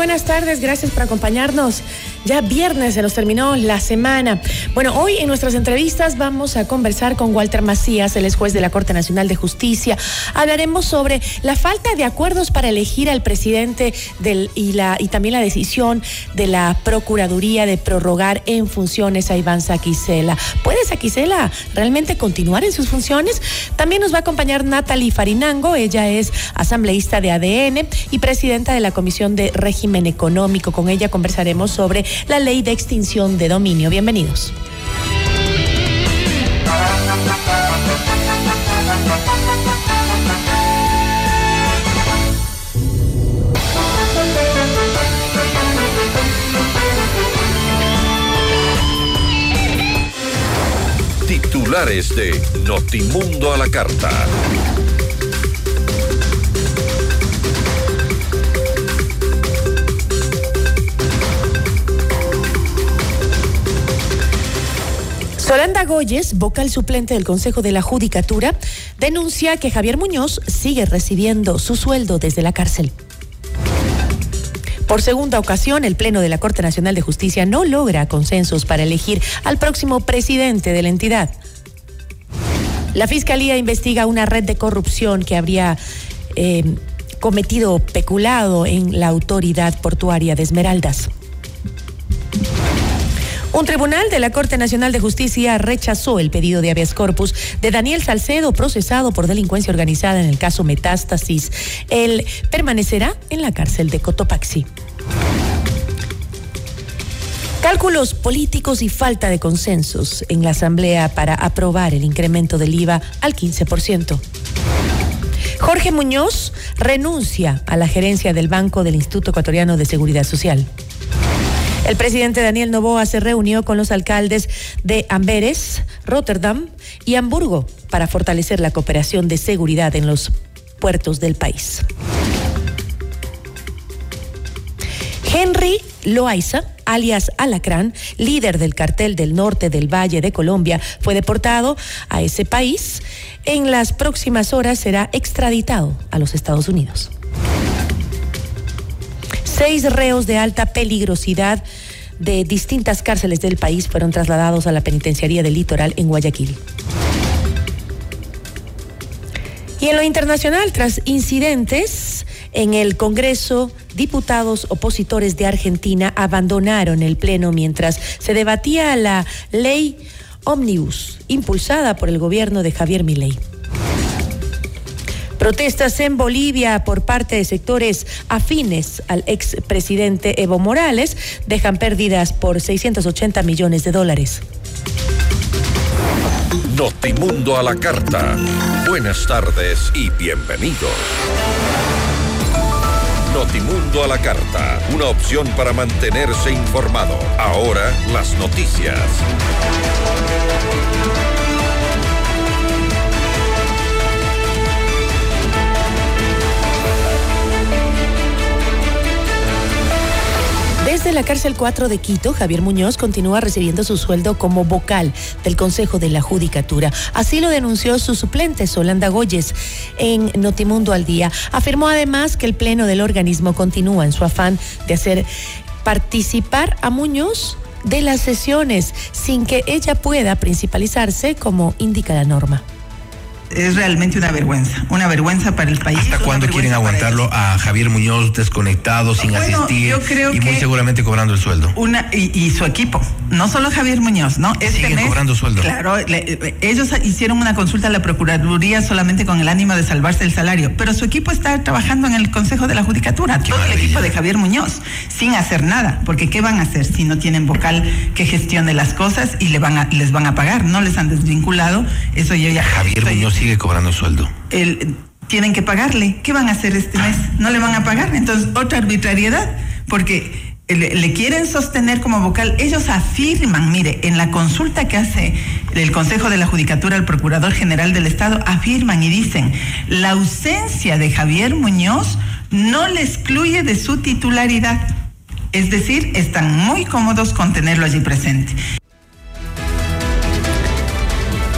Buenas tardes, gracias por acompañarnos. Ya viernes se nos terminó la semana. Bueno, hoy en nuestras entrevistas vamos a conversar con Walter Macías, el ex juez de la Corte Nacional de Justicia. Hablaremos sobre la falta de acuerdos para elegir al presidente y, la, y también la decisión de la Procuraduría de prorrogar en funciones a Iván Saquicela. ¿Puede Saquicela realmente continuar en sus funciones? También nos va a acompañar Natalie Farinango, ella es asambleísta de ADN y presidenta de la Comisión de Régimen Económico. Con ella conversaremos sobre la ley de extinción de dominio. Bienvenidos. Titulares de Notimundo a la Carta. Solanda Goyes, vocal suplente del Consejo de la Judicatura, denuncia que Javier Muñoz sigue recibiendo su sueldo desde la cárcel. Por segunda ocasión, el Pleno de la Corte Nacional de Justicia no logra consensos para elegir al próximo presidente de la entidad. La Fiscalía investiga una red de corrupción que habría eh, cometido peculado en la autoridad portuaria de Esmeraldas. Un tribunal de la Corte Nacional de Justicia rechazó el pedido de habeas corpus de Daniel Salcedo, procesado por delincuencia organizada en el caso Metástasis. Él permanecerá en la cárcel de Cotopaxi. Cálculos políticos y falta de consensos en la Asamblea para aprobar el incremento del IVA al 15%. Jorge Muñoz renuncia a la gerencia del Banco del Instituto Ecuatoriano de Seguridad Social. El presidente Daniel Novoa se reunió con los alcaldes de Amberes, Rotterdam y Hamburgo para fortalecer la cooperación de seguridad en los puertos del país. Henry Loaiza, alias Alacrán, líder del cartel del norte del Valle de Colombia, fue deportado a ese país. En las próximas horas será extraditado a los Estados Unidos. Seis reos de alta peligrosidad de distintas cárceles del país fueron trasladados a la penitenciaría del litoral en Guayaquil. Y en lo internacional, tras incidentes en el Congreso, diputados opositores de Argentina abandonaron el Pleno mientras se debatía la ley Omnibus, impulsada por el gobierno de Javier Milei. Protestas en Bolivia por parte de sectores afines al expresidente Evo Morales dejan pérdidas por 680 millones de dólares. Notimundo a la carta. Buenas tardes y bienvenidos. Notimundo a la carta, una opción para mantenerse informado. Ahora las noticias. Desde la cárcel 4 de Quito, Javier Muñoz continúa recibiendo su sueldo como vocal del Consejo de la Judicatura. Así lo denunció su suplente, Solanda Goyes, en Notimundo al Día. Afirmó además que el Pleno del organismo continúa en su afán de hacer participar a Muñoz de las sesiones sin que ella pueda principalizarse como indica la norma es realmente una vergüenza, una vergüenza para el país. ¿Hasta cuándo quieren aguantarlo a Javier Muñoz desconectado, sin asistir y muy seguramente cobrando el sueldo? Una y, su equipo, no solo Javier Muñoz, ¿no? Este Siguen cobrando sueldo. Claro, ellos hicieron una consulta a la Procuraduría solamente con el ánimo de salvarse el salario, pero su equipo está trabajando en el Consejo de la Judicatura, todo el equipo de Javier Muñoz, sin hacer nada, porque ¿qué van a hacer si no tienen vocal que gestione las cosas y le van a, les van a pagar? No les han desvinculado, eso yo ya... Javier Muñoz sigue cobrando sueldo. El, tienen que pagarle. ¿Qué van a hacer este mes? No le van a pagar. Entonces, otra arbitrariedad, porque le, quieren sostener como vocal. Ellos afirman, mire, en la consulta que hace el Consejo de la Judicatura al Procurador General del Estado, afirman y dicen, la ausencia de Javier Muñoz no le excluye de su titularidad. Es decir, están muy cómodos con tenerlo allí presente.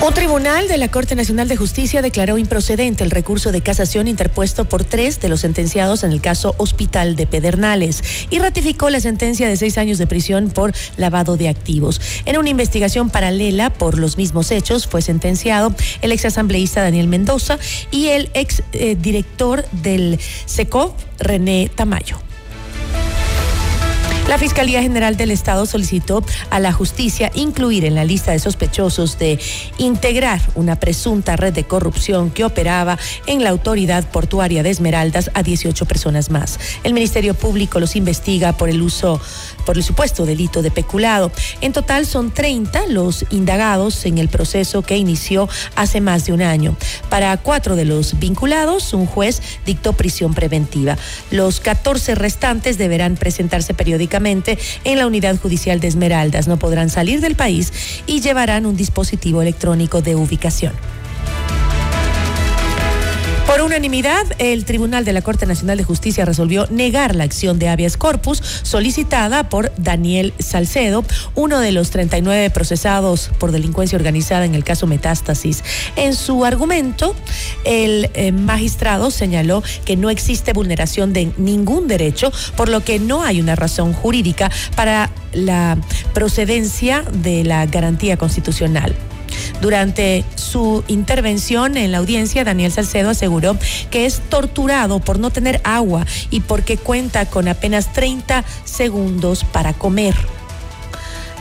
Un tribunal de la Corte Nacional de Justicia declaró improcedente el recurso de casación interpuesto por tres de los sentenciados en el caso Hospital de Pedernales y ratificó la sentencia de seis años de prisión por lavado de activos. En una investigación paralela por los mismos hechos fue sentenciado el exasambleísta Daniel Mendoza y el ex eh, del SECO, René Tamayo. La Fiscalía General del Estado solicitó a la justicia incluir en la lista de sospechosos de integrar una presunta red de corrupción que operaba en la autoridad portuaria de Esmeraldas a 18 personas más. El Ministerio Público los investiga por el uso, por el supuesto delito de peculado. En total son 30 los indagados en el proceso que inició hace más de un año. Para cuatro de los vinculados, un juez dictó prisión preventiva. Los 14 restantes deberán presentarse periódicamente en la unidad judicial de Esmeraldas. No podrán salir del país y llevarán un dispositivo electrónico de ubicación. Por unanimidad, el Tribunal de la Corte Nacional de Justicia resolvió negar la acción de habeas corpus solicitada por Daniel Salcedo, uno de los 39 procesados por delincuencia organizada en el caso Metástasis. En su argumento, el eh, magistrado señaló que no existe vulneración de ningún derecho, por lo que no hay una razón jurídica para la procedencia de la garantía constitucional. Durante su intervención en la audiencia, Daniel Salcedo aseguró que es torturado por no tener agua y porque cuenta con apenas 30 segundos para comer.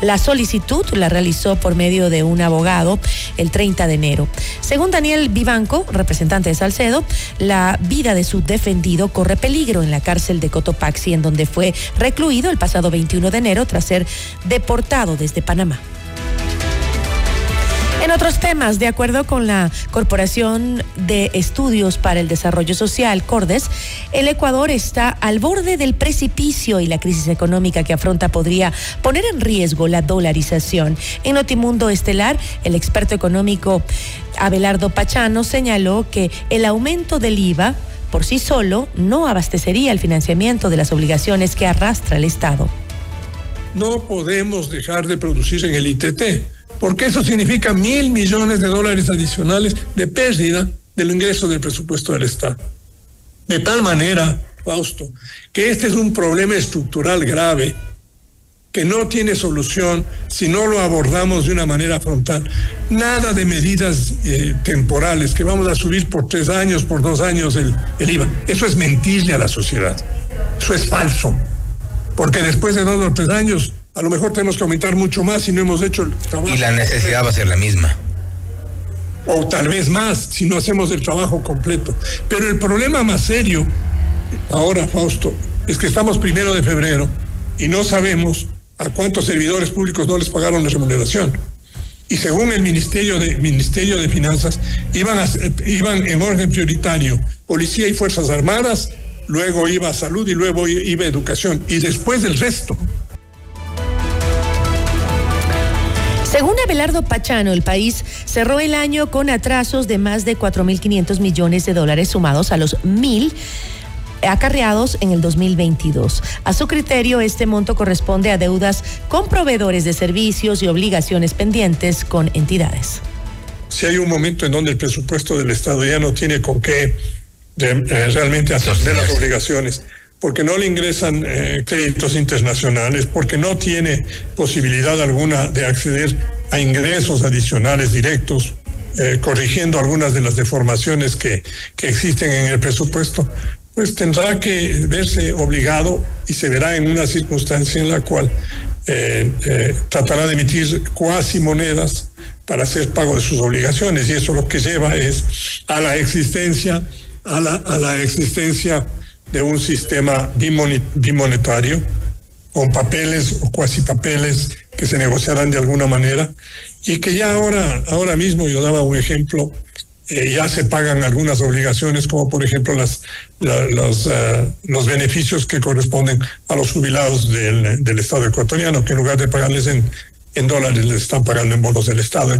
La solicitud la realizó por medio de un abogado el 30 de enero. Según Daniel Vivanco, representante de Salcedo, la vida de su defendido corre peligro en la cárcel de Cotopaxi, en donde fue recluido el pasado 21 de enero tras ser deportado desde Panamá. En otros temas, de acuerdo con la Corporación de Estudios para el Desarrollo Social, Cordes, el Ecuador está al borde del precipicio y la crisis económica que afronta podría poner en riesgo la dolarización. En Notimundo Estelar, el experto económico Abelardo Pachano señaló que el aumento del IVA por sí solo no abastecería el financiamiento de las obligaciones que arrastra el Estado. No podemos dejar de producir en el ITT porque eso significa mil millones de dólares adicionales de pérdida del ingreso del presupuesto del Estado. De tal manera, Fausto, que este es un problema estructural grave que no tiene solución si no lo abordamos de una manera frontal. Nada de medidas eh, temporales, que vamos a subir por tres años, por dos años el, el IVA. Eso es mentirle a la sociedad. Eso es falso. Porque después de dos o tres años a lo mejor tenemos que aumentar mucho más si no hemos hecho el trabajo. Y la necesidad va a ser la misma. O tal vez más si no hacemos el trabajo completo. Pero el problema más serio, ahora Fausto, es que estamos primero de febrero y no sabemos a cuántos servidores públicos no les pagaron la remuneración. Y según el Ministerio de, Ministerio de Finanzas, iban, a, iban en orden prioritario Policía y Fuerzas Armadas, luego iba Salud y luego iba Educación. Y después del resto. Según Abelardo Pachano, el país cerró el año con atrasos de más de 4.500 millones de dólares sumados a los mil acarreados en el 2022. A su criterio, este monto corresponde a deudas con proveedores de servicios y obligaciones pendientes con entidades. Si hay un momento en donde el presupuesto del Estado ya no tiene con qué eh, realmente atender las obligaciones, porque no le ingresan eh, créditos internacionales, porque no tiene posibilidad alguna de acceder a ingresos adicionales directos, eh, corrigiendo algunas de las deformaciones que, que existen en el presupuesto, pues tendrá que verse obligado y se verá en una circunstancia en la cual tratará de emitir cuasi monedas para hacer pago de sus obligaciones y eso lo que lleva es a la existencia a la, a la existencia de un sistema bimonetario con papeles o cuasi papeles que se negociarán de alguna manera y que ya ahora, ahora mismo yo daba un ejemplo, eh, ya se pagan algunas obligaciones como por ejemplo las, los, eh, los beneficios que corresponden a los jubilados del, del Estado ecuatoriano, que en lugar de pagarles en, en dólares les están pagando en bonos del Estado.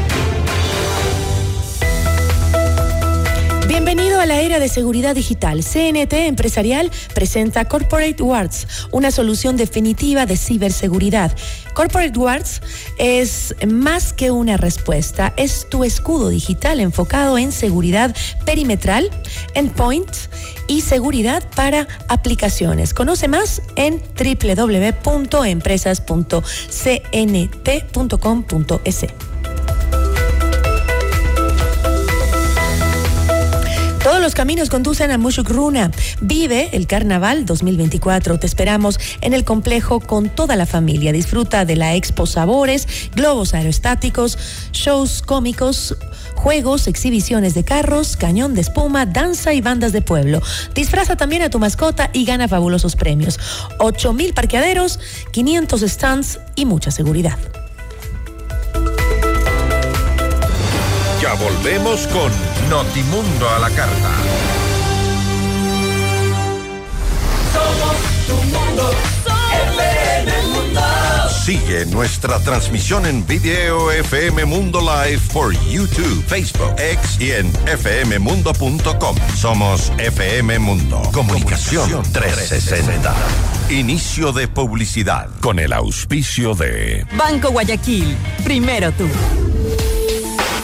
Bienvenido a la era de seguridad digital. CNT Empresarial presenta Corporate Wards, una solución definitiva de ciberseguridad. Corporate Wards es más que una respuesta, es tu escudo digital enfocado en seguridad perimetral, endpoint y seguridad para aplicaciones. Conoce más en www.empresas.cnt.com.es. Todos los caminos conducen a Mushukruna. Vive el Carnaval 2024. Te esperamos en el complejo con toda la familia. Disfruta de la Expo Sabores, globos aerostáticos, shows cómicos, juegos, exhibiciones de carros, cañón de espuma, danza y bandas de pueblo. Disfraza también a tu mascota y gana fabulosos premios. 8.000 parqueaderos, 500 stands y mucha seguridad. Ya volvemos con Notimundo a la carta. Somos tu mundo, FM Mundo. Sigue nuestra transmisión en video FM Mundo Live por YouTube, Facebook, X y en fmmundo.com. Somos FM Mundo. Comunicación 360. Inicio de publicidad con el auspicio de Banco Guayaquil. Primero tú.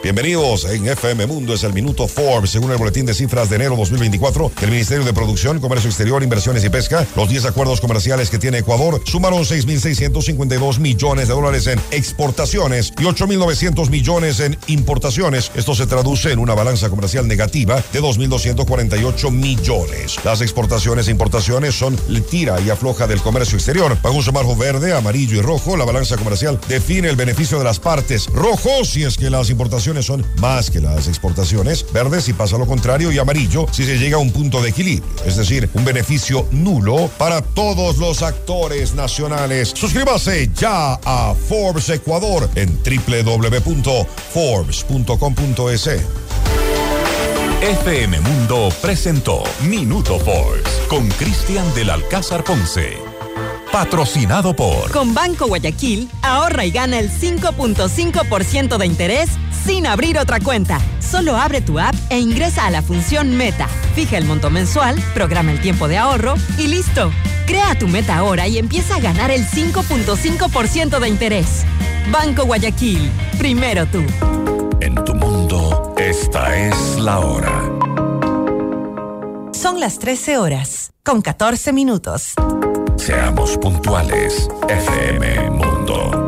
Bienvenidos en FM Mundo, es el Minuto Forbes, según el Boletín de Cifras de enero 2024 del Ministerio de Producción, Comercio Exterior, Inversiones y Pesca. Los 10 acuerdos comerciales que tiene Ecuador sumaron 6.652 millones de dólares en exportaciones y 8.900 millones en importaciones. Esto se traduce en una balanza comercial negativa de 2.248 millones. Las exportaciones e importaciones son tira y afloja del comercio exterior. Bajo un semarro verde, amarillo y rojo, la balanza comercial define el beneficio de las partes. Rojo si es que las importaciones son más que las exportaciones, verde si pasa lo contrario y amarillo si se llega a un punto de equilibrio, es decir, un beneficio nulo para todos los actores nacionales. Suscríbase ya a Forbes Ecuador en www.forbes.com.es. FM Mundo presentó Minuto Forbes con Cristian del Alcázar Ponce. Patrocinado por. Con Banco Guayaquil, ahorra y gana el 5.5% de interés sin abrir otra cuenta. Solo abre tu app e ingresa a la función Meta. Fija el monto mensual, programa el tiempo de ahorro y listo. Crea tu meta ahora y empieza a ganar el 5.5% de interés. Banco Guayaquil, primero tú. En tu mundo, esta es la hora. Son las 13 horas, con 14 minutos. Seamos puntuales, FM Mundo.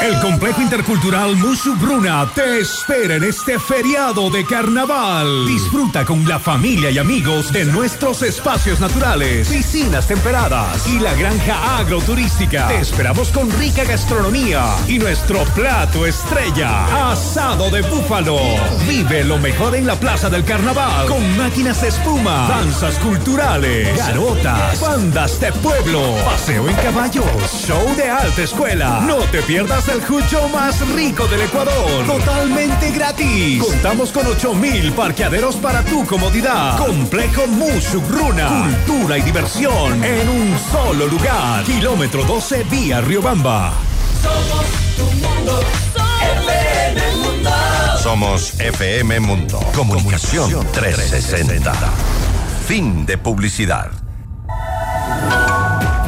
El complejo intercultural Bruna te espera en este feriado de carnaval. Disfruta con la familia y amigos de nuestros espacios naturales, piscinas temperadas y la granja agroturística. Te esperamos con rica gastronomía y nuestro plato estrella, asado de búfalo. Vive lo mejor en la Plaza del Carnaval con máquinas de espuma, danzas culturales, garotas, bandas de pueblo, paseo en show de alta escuela. No te pierdas el jucho más rico del Ecuador, totalmente gratis. Contamos con 8000 parqueaderos para tu comodidad. Complejo Musugruna, cultura y diversión en un solo lugar. Kilómetro 12 vía Riobamba. Somos tu mundo, FM Mundo. Somos FM Mundo. Comunicación 360. Fin de publicidad.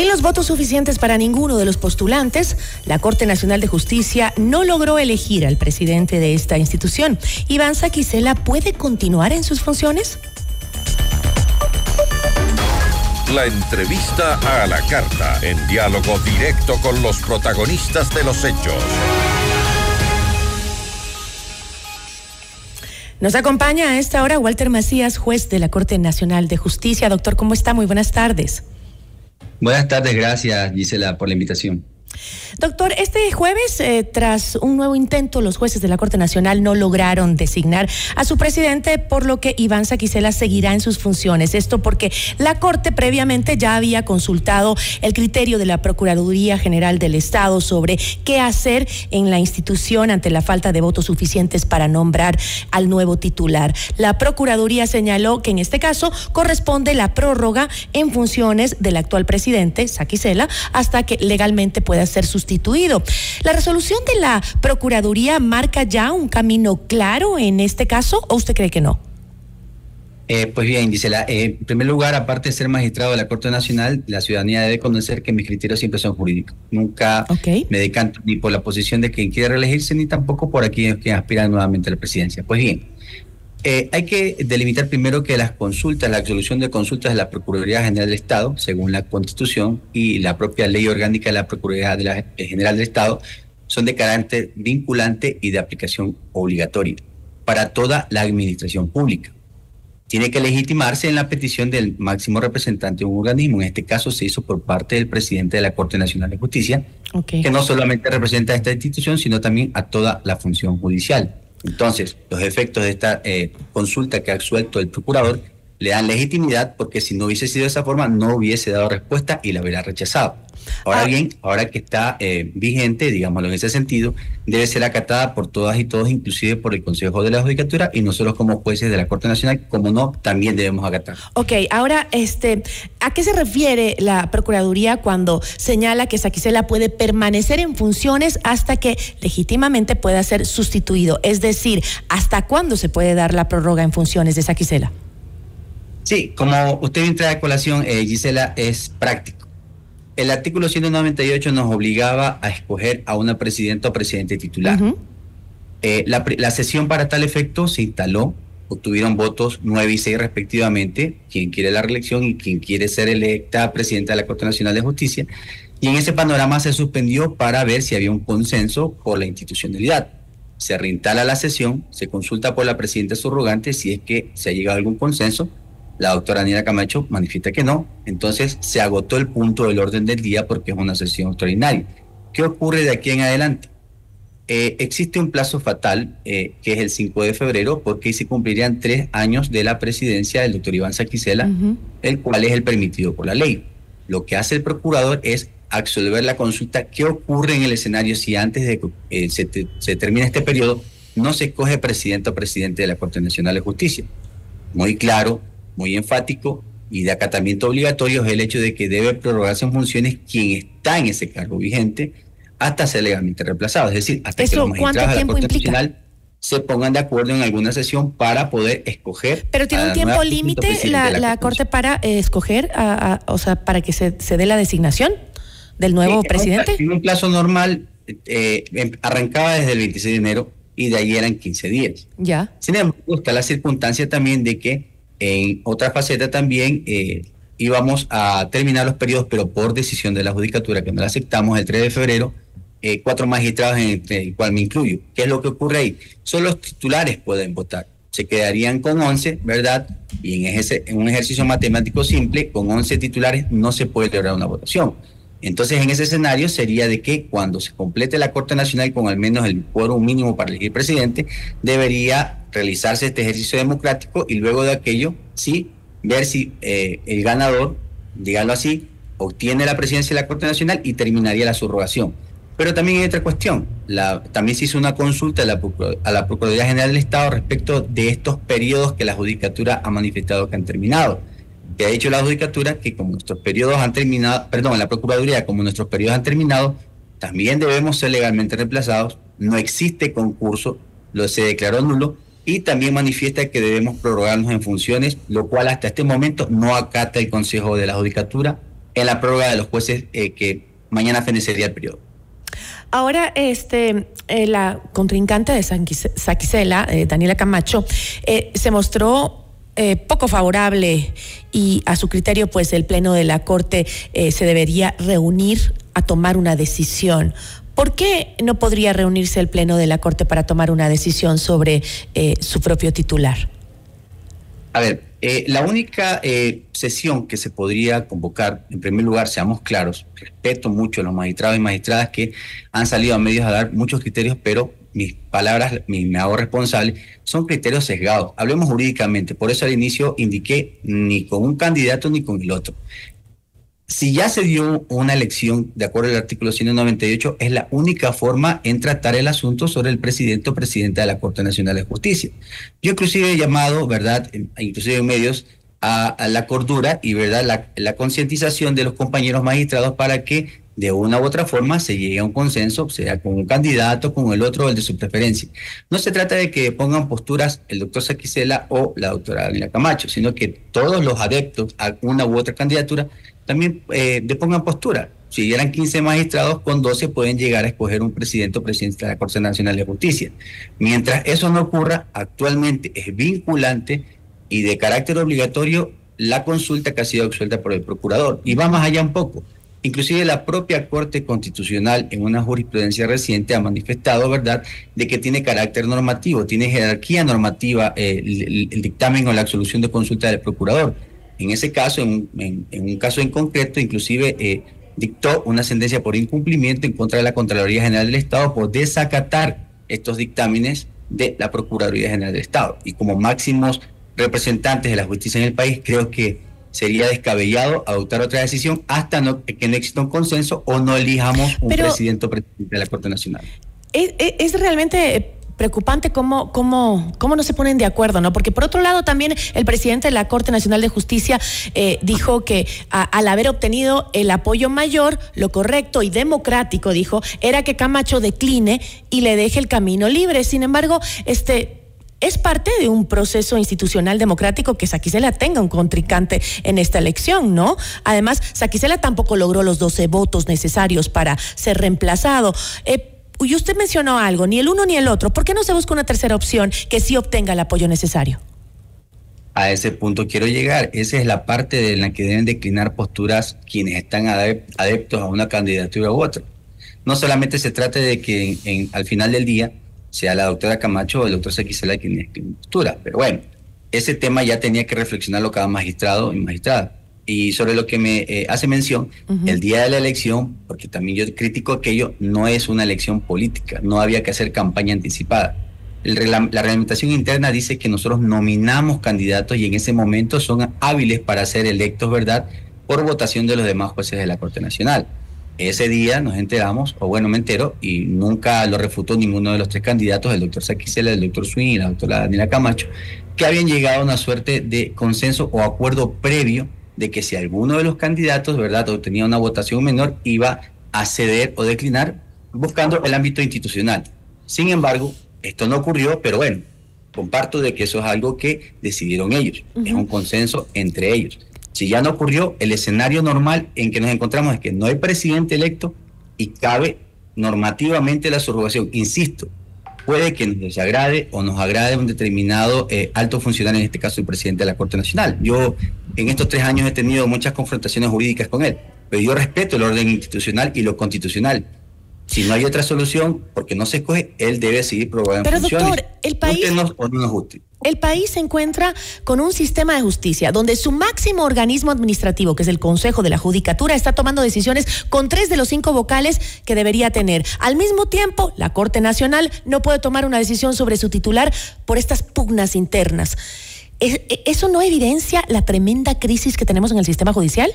Sin los votos suficientes para ninguno de los postulantes, la Corte Nacional de Justicia no logró elegir al presidente de esta institución. Iván Saquicela puede continuar en sus funciones? La entrevista a la carta, en diálogo directo con los protagonistas de los hechos. Nos acompaña a esta hora Walter Macías, juez de la Corte Nacional de Justicia. Doctor, ¿cómo está? Muy buenas tardes. Buenas tardes, gracias Gisela por la invitación. Doctor, este jueves, eh, tras un nuevo intento, los jueces de la Corte Nacional no lograron designar a su presidente, por lo que Iván Saquicela seguirá en sus funciones. Esto porque la Corte previamente ya había consultado el criterio de la Procuraduría General del Estado sobre qué hacer en la institución ante la falta de votos suficientes para nombrar al nuevo titular. La Procuraduría señaló que en este caso corresponde la prórroga en funciones del actual presidente, Saquicela, hasta que legalmente pueda ser sustituido. ¿La resolución de la Procuraduría marca ya un camino claro en este caso o usted cree que no? Eh, pues bien, Gisela, eh, en primer lugar, aparte de ser magistrado de la Corte Nacional, la ciudadanía debe conocer que mis criterios siempre son jurídicos. Nunca me decanto ni por la posición de quien quiere reelegirse, ni tampoco por aquellos que aspiran nuevamente a la presidencia. Pues bien, eh, hay que delimitar primero que las consultas, la absolución de consultas de la Procuraduría General del Estado, según la Constitución y la propia ley orgánica de la Procuraduría eh, General del Estado, son de carácter vinculante y de aplicación obligatoria para toda la administración pública. Tiene que legitimarse en la petición del máximo representante de un organismo. En este caso se hizo por parte del presidente de la Corte Nacional de Justicia, que no solamente representa a esta institución, sino también a toda la función judicial. Entonces, los efectos de esta eh, consulta que ha suelto el procurador le dan legitimidad porque si no hubiese sido de esa forma no hubiese dado respuesta y la hubiera rechazado. Ahora ah. bien, ahora que está eh, vigente, digámoslo en ese sentido, debe ser acatada por todas y todos, inclusive por el Consejo de la Judicatura y nosotros como jueces de la Corte Nacional, como no, también debemos acatar. Ok, ahora, este, ¿a qué se refiere la Procuraduría cuando señala que Saquicela puede permanecer en funciones hasta que legítimamente pueda ser sustituido? Es decir, ¿hasta cuándo se puede dar la prórroga en funciones de Saquicela? Sí, como usted bien trae a colación, eh, Gisela, es práctico. El artículo 198 nos obligaba a escoger a una presidenta o presidente titular. Eh, la, sesión para tal efecto se instaló, obtuvieron votos 9 y 6 respectivamente, quien quiere la reelección y quien quiere ser electa presidenta de la Corte Nacional de Justicia. Y en ese panorama se suspendió para ver si había un consenso por la institucionalidad. Se reinstala la sesión, se consulta por la presidenta subrogante si es que se ha llegado a algún consenso la doctora Nina Camacho manifiesta que no. Entonces se agotó el punto del orden del día porque es una sesión extraordinaria. ¿Qué ocurre de aquí en adelante? Eh, existe un plazo fatal, eh, que es el 5 de febrero, porque se cumplirían tres años de la presidencia del doctor Iván Saquicela, el cual es el permitido por la ley. Lo que hace el procurador es absolver la consulta. ¿Qué ocurre en el escenario si antes de que eh, se, se termine este periodo no se escoge presidente o presidente de la Corte Nacional de Justicia? Muy claro, muy enfático y de acatamiento obligatorio es el hecho de que debe prorrogarse en funciones quien está en ese cargo vigente hasta ser legalmente reemplazado. Es decir, hasta que los magistrados de la Corte Nacional se pongan de acuerdo en alguna sesión para poder escoger. Pero tiene un tiempo límite la, Corte para eh, escoger, o sea, para que se, dé la designación del nuevo presidente. En un plazo normal eh, em, arrancaba desde el 26 de enero y de ahí eran 15 días. Ya. Sin embargo, está la circunstancia también de que en otra faceta también eh, íbamos a terminar los periodos, pero por decisión de la judicatura, que no la aceptamos el 3 de febrero, eh, cuatro magistrados en el, cual me incluyo. ¿Qué es lo que ocurre ahí? Solo los titulares pueden votar. Se quedarían con 11, ¿verdad? Y en, ese, en un ejercicio matemático simple, con 11 titulares no se puede lograr una votación. Entonces, en ese escenario sería de que cuando se complete la Corte Nacional con al menos el quórum mínimo para elegir presidente, debería realizarse este ejercicio democrático y luego de aquello, sí, ver si eh, el ganador, dígalo así, obtiene la presidencia de la Corte Nacional y terminaría la subrogación. Pero también hay otra cuestión. La, también se hizo una consulta a la, a la Procuraduría General del Estado respecto de estos periodos que la Judicatura ha manifestado que han terminado. Que ha dicho la Judicatura que como nuestros periodos han terminado, perdón, la Procuraduría, como nuestros periodos han terminado, también debemos ser legalmente reemplazados. No existe concurso, lo se declaró nulo y también manifiesta que debemos prorrogarnos en funciones, lo cual hasta este momento no acata el Consejo de la Judicatura en la prórroga de los jueces eh, que mañana fenecería el periodo. Ahora, este, eh, la contrincante de Saquicela, eh, Daniela Camacho, se mostró poco favorable y a su criterio, pues el Pleno de la Corte se debería reunir a tomar una decisión. ¿Por qué no podría reunirse el Pleno de la Corte para tomar una decisión sobre su propio titular? A ver, eh, la única eh, sesión que se podría convocar, en primer lugar, seamos claros, respeto mucho a los magistrados y magistradas que han salido a medios a dar muchos criterios, pero mis palabras, me hago responsable, son criterios sesgados. Hablemos jurídicamente, por eso al inicio indiqué ni con un candidato ni con el otro si ya se dio una elección de acuerdo al artículo 198, es la única forma en tratar el asunto sobre el presidente o presidenta de la Corte Nacional de Justicia. Yo inclusive he llamado, ¿verdad?, inclusive en medios, a, la cordura y, ¿verdad?, la concientización de los compañeros magistrados para que de una u otra forma se llegue a un consenso, sea con un candidato, con el otro, el de su preferencia. No se trata de que pongan posturas el doctor Saquicela o la doctora Daniela Camacho, sino que todos los adeptos a una u otra candidatura también eh, depongan postura. Si eran 15 magistrados, con 12 pueden llegar a escoger un presidente o presidente de la Corte Nacional de Justicia. Mientras eso no ocurra, actualmente es vinculante y de carácter obligatorio la consulta que ha sido absuelta por el procurador. Y va más allá un poco. Inclusive la propia Corte Constitucional en una jurisprudencia reciente ha manifestado, ¿verdad?, de que tiene carácter normativo, tiene jerarquía normativa eh, el, dictamen o la absolución de consulta del procurador. En ese caso, en, un caso en concreto, inclusive eh, dictó una sentencia por incumplimiento en contra de la Contraloría General del Estado por desacatar estos dictámenes de la Procuraduría General del Estado. Y como máximos representantes de la justicia en el país, creo que sería descabellado adoptar otra decisión hasta no, que no exista un consenso o no elijamos un presidente o presidente de la Corte Nacional. Es, es realmente preocupante cómo, cómo, cómo no se ponen de acuerdo, ¿no? Porque por otro lado también el presidente de la Corte Nacional de Justicia eh, dijo que al haber obtenido el apoyo mayor, lo correcto y democrático, dijo, era que Camacho decline y le deje el camino libre. Sin embargo, este es parte de un proceso institucional democrático que Saquicela tenga un contrincante en esta elección, ¿no? Además, Saquicela tampoco logró los 12 votos necesarios para ser reemplazado. Eh, y usted mencionó algo, ni el uno ni el otro. ¿Por qué no se busca una tercera opción que sí obtenga el apoyo necesario? A ese punto quiero llegar. Esa es la parte de la que deben declinar posturas quienes están adeptos a una candidatura u otra. No solamente se trata de que al final del día sea la doctora Camacho o el doctor Sequicela quien postura, pero bueno, ese tema ya tenía que reflexionarlo cada magistrado y magistrada. Y sobre lo que me eh, hace mención, el día de la elección, porque también yo critico aquello, no es una elección política, no había que hacer campaña anticipada. la reglamentación interna dice que nosotros nominamos candidatos y en ese momento son hábiles para ser electos, ¿verdad?, por votación de los demás jueces de la Corte Nacional. Ese día nos enteramos, o bueno, me entero, y nunca lo refutó ninguno de los tres candidatos, el doctor Saquicela, el doctor Swing y la doctora Daniela Camacho, que habían llegado a una suerte de consenso o acuerdo previo de que si alguno de los candidatos, ¿verdad?, obtenía una votación menor, iba a ceder o declinar buscando el ámbito institucional. Sin embargo, esto no ocurrió, pero bueno, comparto de que eso es algo que decidieron ellos, es un consenso entre ellos. Si ya no ocurrió, el escenario normal en que nos encontramos es que no hay presidente electo y cabe normativamente la subrogación. Insisto, puede que nos desagrade o nos agrade un determinado eh, alto funcionario, en este caso el presidente de la Corte Nacional. Yo en estos tres años he tenido muchas confrontaciones jurídicas con él, pero yo respeto el orden institucional y lo constitucional. Si no hay otra solución, porque no se escoge, él debe seguir probando Pero doctor, el país... El país se encuentra con un sistema de justicia donde su máximo organismo administrativo, que es el Consejo de la Judicatura, está tomando decisiones con tres de los cinco vocales que debería tener. Al mismo tiempo, la Corte Nacional no puede tomar una decisión sobre su titular por estas pugnas internas. E, ¿Eso no evidencia la tremenda crisis que tenemos en el sistema judicial?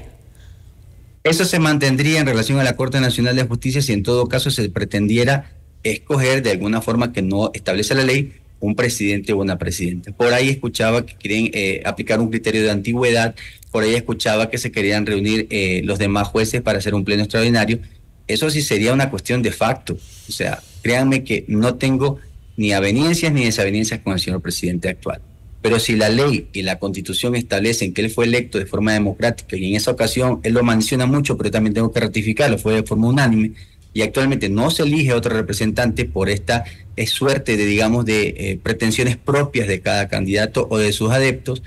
Eso se mantendría en relación a la Corte Nacional de Justicia si en todo caso se pretendiera escoger de alguna forma que no establece la ley un presidente o una presidenta. Por ahí escuchaba que quieren eh, aplicar un criterio de antigüedad, por ahí escuchaba que se querían reunir eh, los demás jueces para hacer un pleno extraordinario. Eso sí sería una cuestión de facto. O sea, créanme que no tengo ni aveniencias ni desaveniencias con el señor presidente actual. Pero si la ley y la constitución establecen que él fue electo de forma democrática y en esa ocasión él lo menciona mucho, pero también tengo que ratificarlo, fue de forma unánime, y actualmente no se elige otro representante por esta eh, suerte de, digamos, de eh, pretensiones propias de cada candidato o de sus adeptos,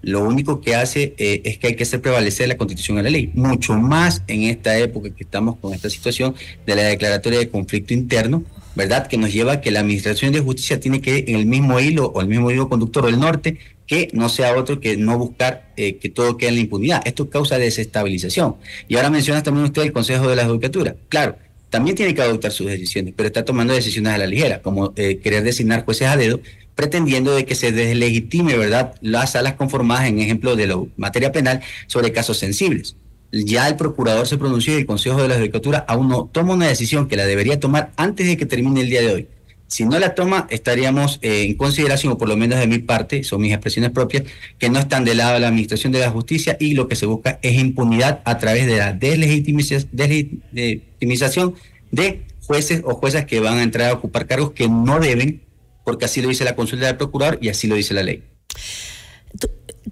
lo único que hace eh, es que hay que hacer prevalecer la constitución y la ley, mucho más en esta época que estamos con esta situación de la declaratoria de conflicto interno, ¿verdad? Que nos lleva a que la Administración de Justicia tiene que en el mismo hilo o el mismo hilo conductor del norte, que no sea otro que no buscar que todo quede en la impunidad. Esto causa desestabilización. Y ahora menciona también usted el Consejo de la Judicatura. Claro, también tiene que adoptar sus decisiones, pero está tomando decisiones a la ligera, como eh, querer designar jueces a dedo, pretendiendo de que se deslegitime, ¿verdad?, las salas conformadas en ejemplo de la materia penal sobre casos sensibles ya el procurador se pronunció y el Consejo de la Judicatura aún no toma una decisión que la debería tomar antes de que termine el día de hoy. Si no la toma, estaríamos eh, en consideración, o por lo menos de mi parte, son mis expresiones propias, que no están del lado de la Administración de la Justicia y lo que se busca es impunidad a través de la deslegitimización de jueces o juezas que van a entrar a ocupar cargos que no deben, porque así lo dice la consulta del procurador y así lo dice la ley.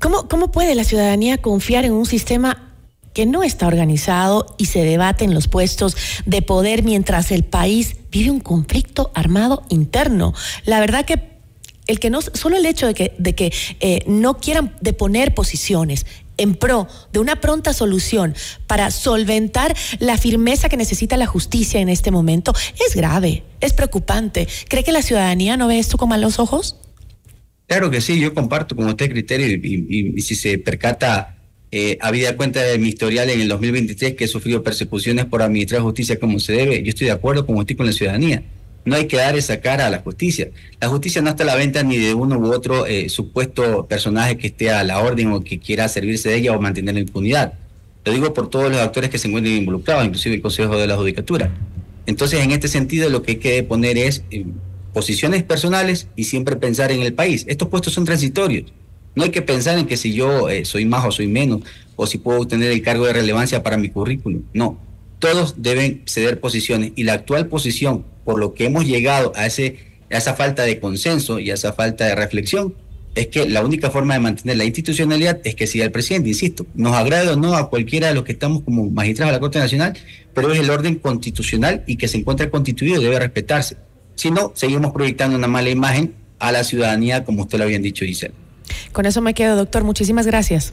¿Cómo, cómo puede la ciudadanía confiar en un sistema que no está organizado y se debate en los puestos de poder mientras el país vive un conflicto armado interno. La verdad que el que no, solo el hecho de que, de que eh, no quieran deponer posiciones en pro de una pronta solución para solventar la firmeza que necesita la justicia en este momento es grave, es preocupante. ¿Cree que la ciudadanía no ve esto con malos ojos? Claro que sí, yo comparto con usted criterio y si se percata eh, habida cuenta de mi historial en el 2023 que he sufrido persecuciones por administrar justicia como se debe, yo estoy de acuerdo con usted con la ciudadanía. No hay que dar esa cara a la justicia. La justicia no está a la venta ni de uno u otro eh, supuesto personaje que esté a la orden o que quiera servirse de ella o mantener la impunidad. Lo digo por todos los actores que se encuentran involucrados, inclusive el Consejo de la Judicatura. Entonces, en este sentido, lo que hay que poner es eh, posiciones personales y siempre pensar en el país. Estos puestos son transitorios no hay que pensar en que si yo eh, soy más o soy menos, o si puedo tener el cargo de relevancia para mi currículum. No, todos deben ceder posiciones y la actual posición, por lo que hemos llegado a, ese, a esa falta de consenso y a esa falta de reflexión, es que la única forma de mantener la institucionalidad es que siga el presidente, insisto, nos agrade o no a cualquiera de los que estamos como magistrados de la Corte Nacional, pero es el orden constitucional y que se encuentra constituido debe respetarse. Si no, seguimos proyectando una mala imagen a la ciudadanía, como usted lo habían dicho, Gisela. Con eso me quedo, doctor. Muchísimas gracias.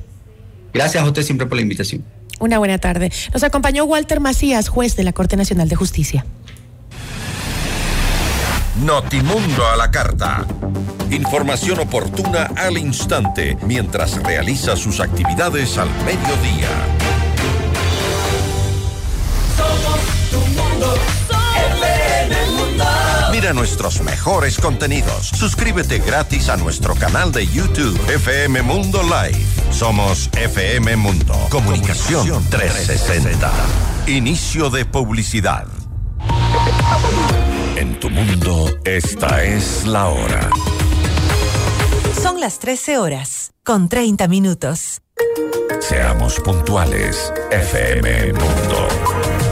Gracias a usted siempre por la invitación. Una buena tarde. Nos acompañó Walter Macías, juez de la Corte Nacional de Justicia. Notimundo a la carta. Información oportuna al instante mientras realiza sus actividades al mediodía. Nuestros mejores contenidos. Suscríbete gratis a nuestro canal de YouTube FM Mundo Live. Somos FM Mundo. Comunicación 360. Inicio de publicidad. En tu mundo, esta es la hora. Son las 13 horas, con 30 minutos. Seamos puntuales, FM Mundo.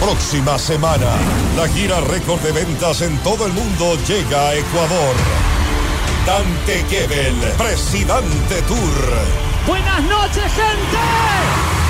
Próxima semana, la gira récord de ventas en todo el mundo llega a Ecuador. Dante Gebel, Presidente Tour. Buenas noches, gente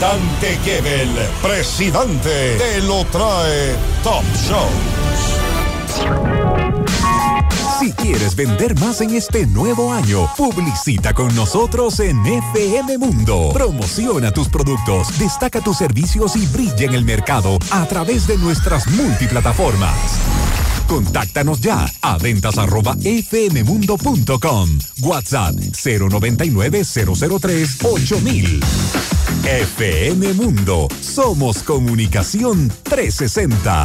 Dante Gebel, presidente, te lo trae Top Shows. Si quieres vender más en este nuevo año, publicita con nosotros en FM Mundo. Promociona tus productos, destaca tus servicios y brilla en el mercado a través de nuestras multiplataformas. Contáctanos ya a ventas arroba fmmundo.com. WhatsApp 099 003 8000. FM Mundo. Somos Comunicación 360.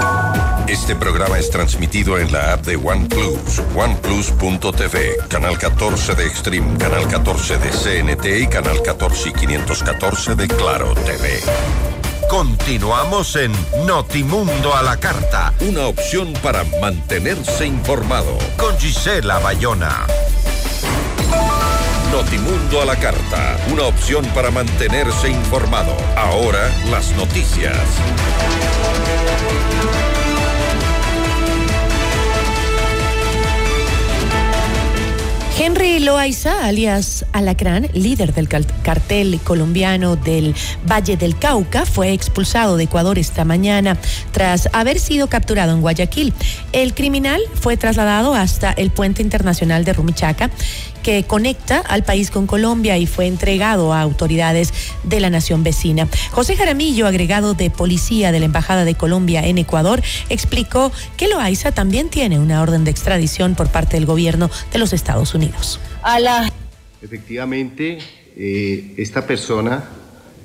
Este programa es transmitido en la app de OnePlus, oneplus.tv, canal 14 de Extreme, canal 14 de CNT y canal 14 y 514 de Claro TV. Continuamos en Notimundo a la Carta, una opción para mantenerse informado con Gisela Bayona. Notimundo a la Carta, una opción para mantenerse informado. Ahora las noticias. Henry Loaiza, alias Alacrán, líder del cartel colombiano del Valle del Cauca, fue expulsado de Ecuador esta mañana tras haber sido capturado en Guayaquil. El criminal fue trasladado hasta el puente internacional de Rumichaca que conecta al país con Colombia y fue entregado a autoridades de la nación vecina. José Jaramillo, agregado de policía de la Embajada de Colombia en Ecuador, explicó que Loaiza también tiene una orden de extradición por parte del gobierno de los Estados Unidos. Efectivamente, eh, esta persona,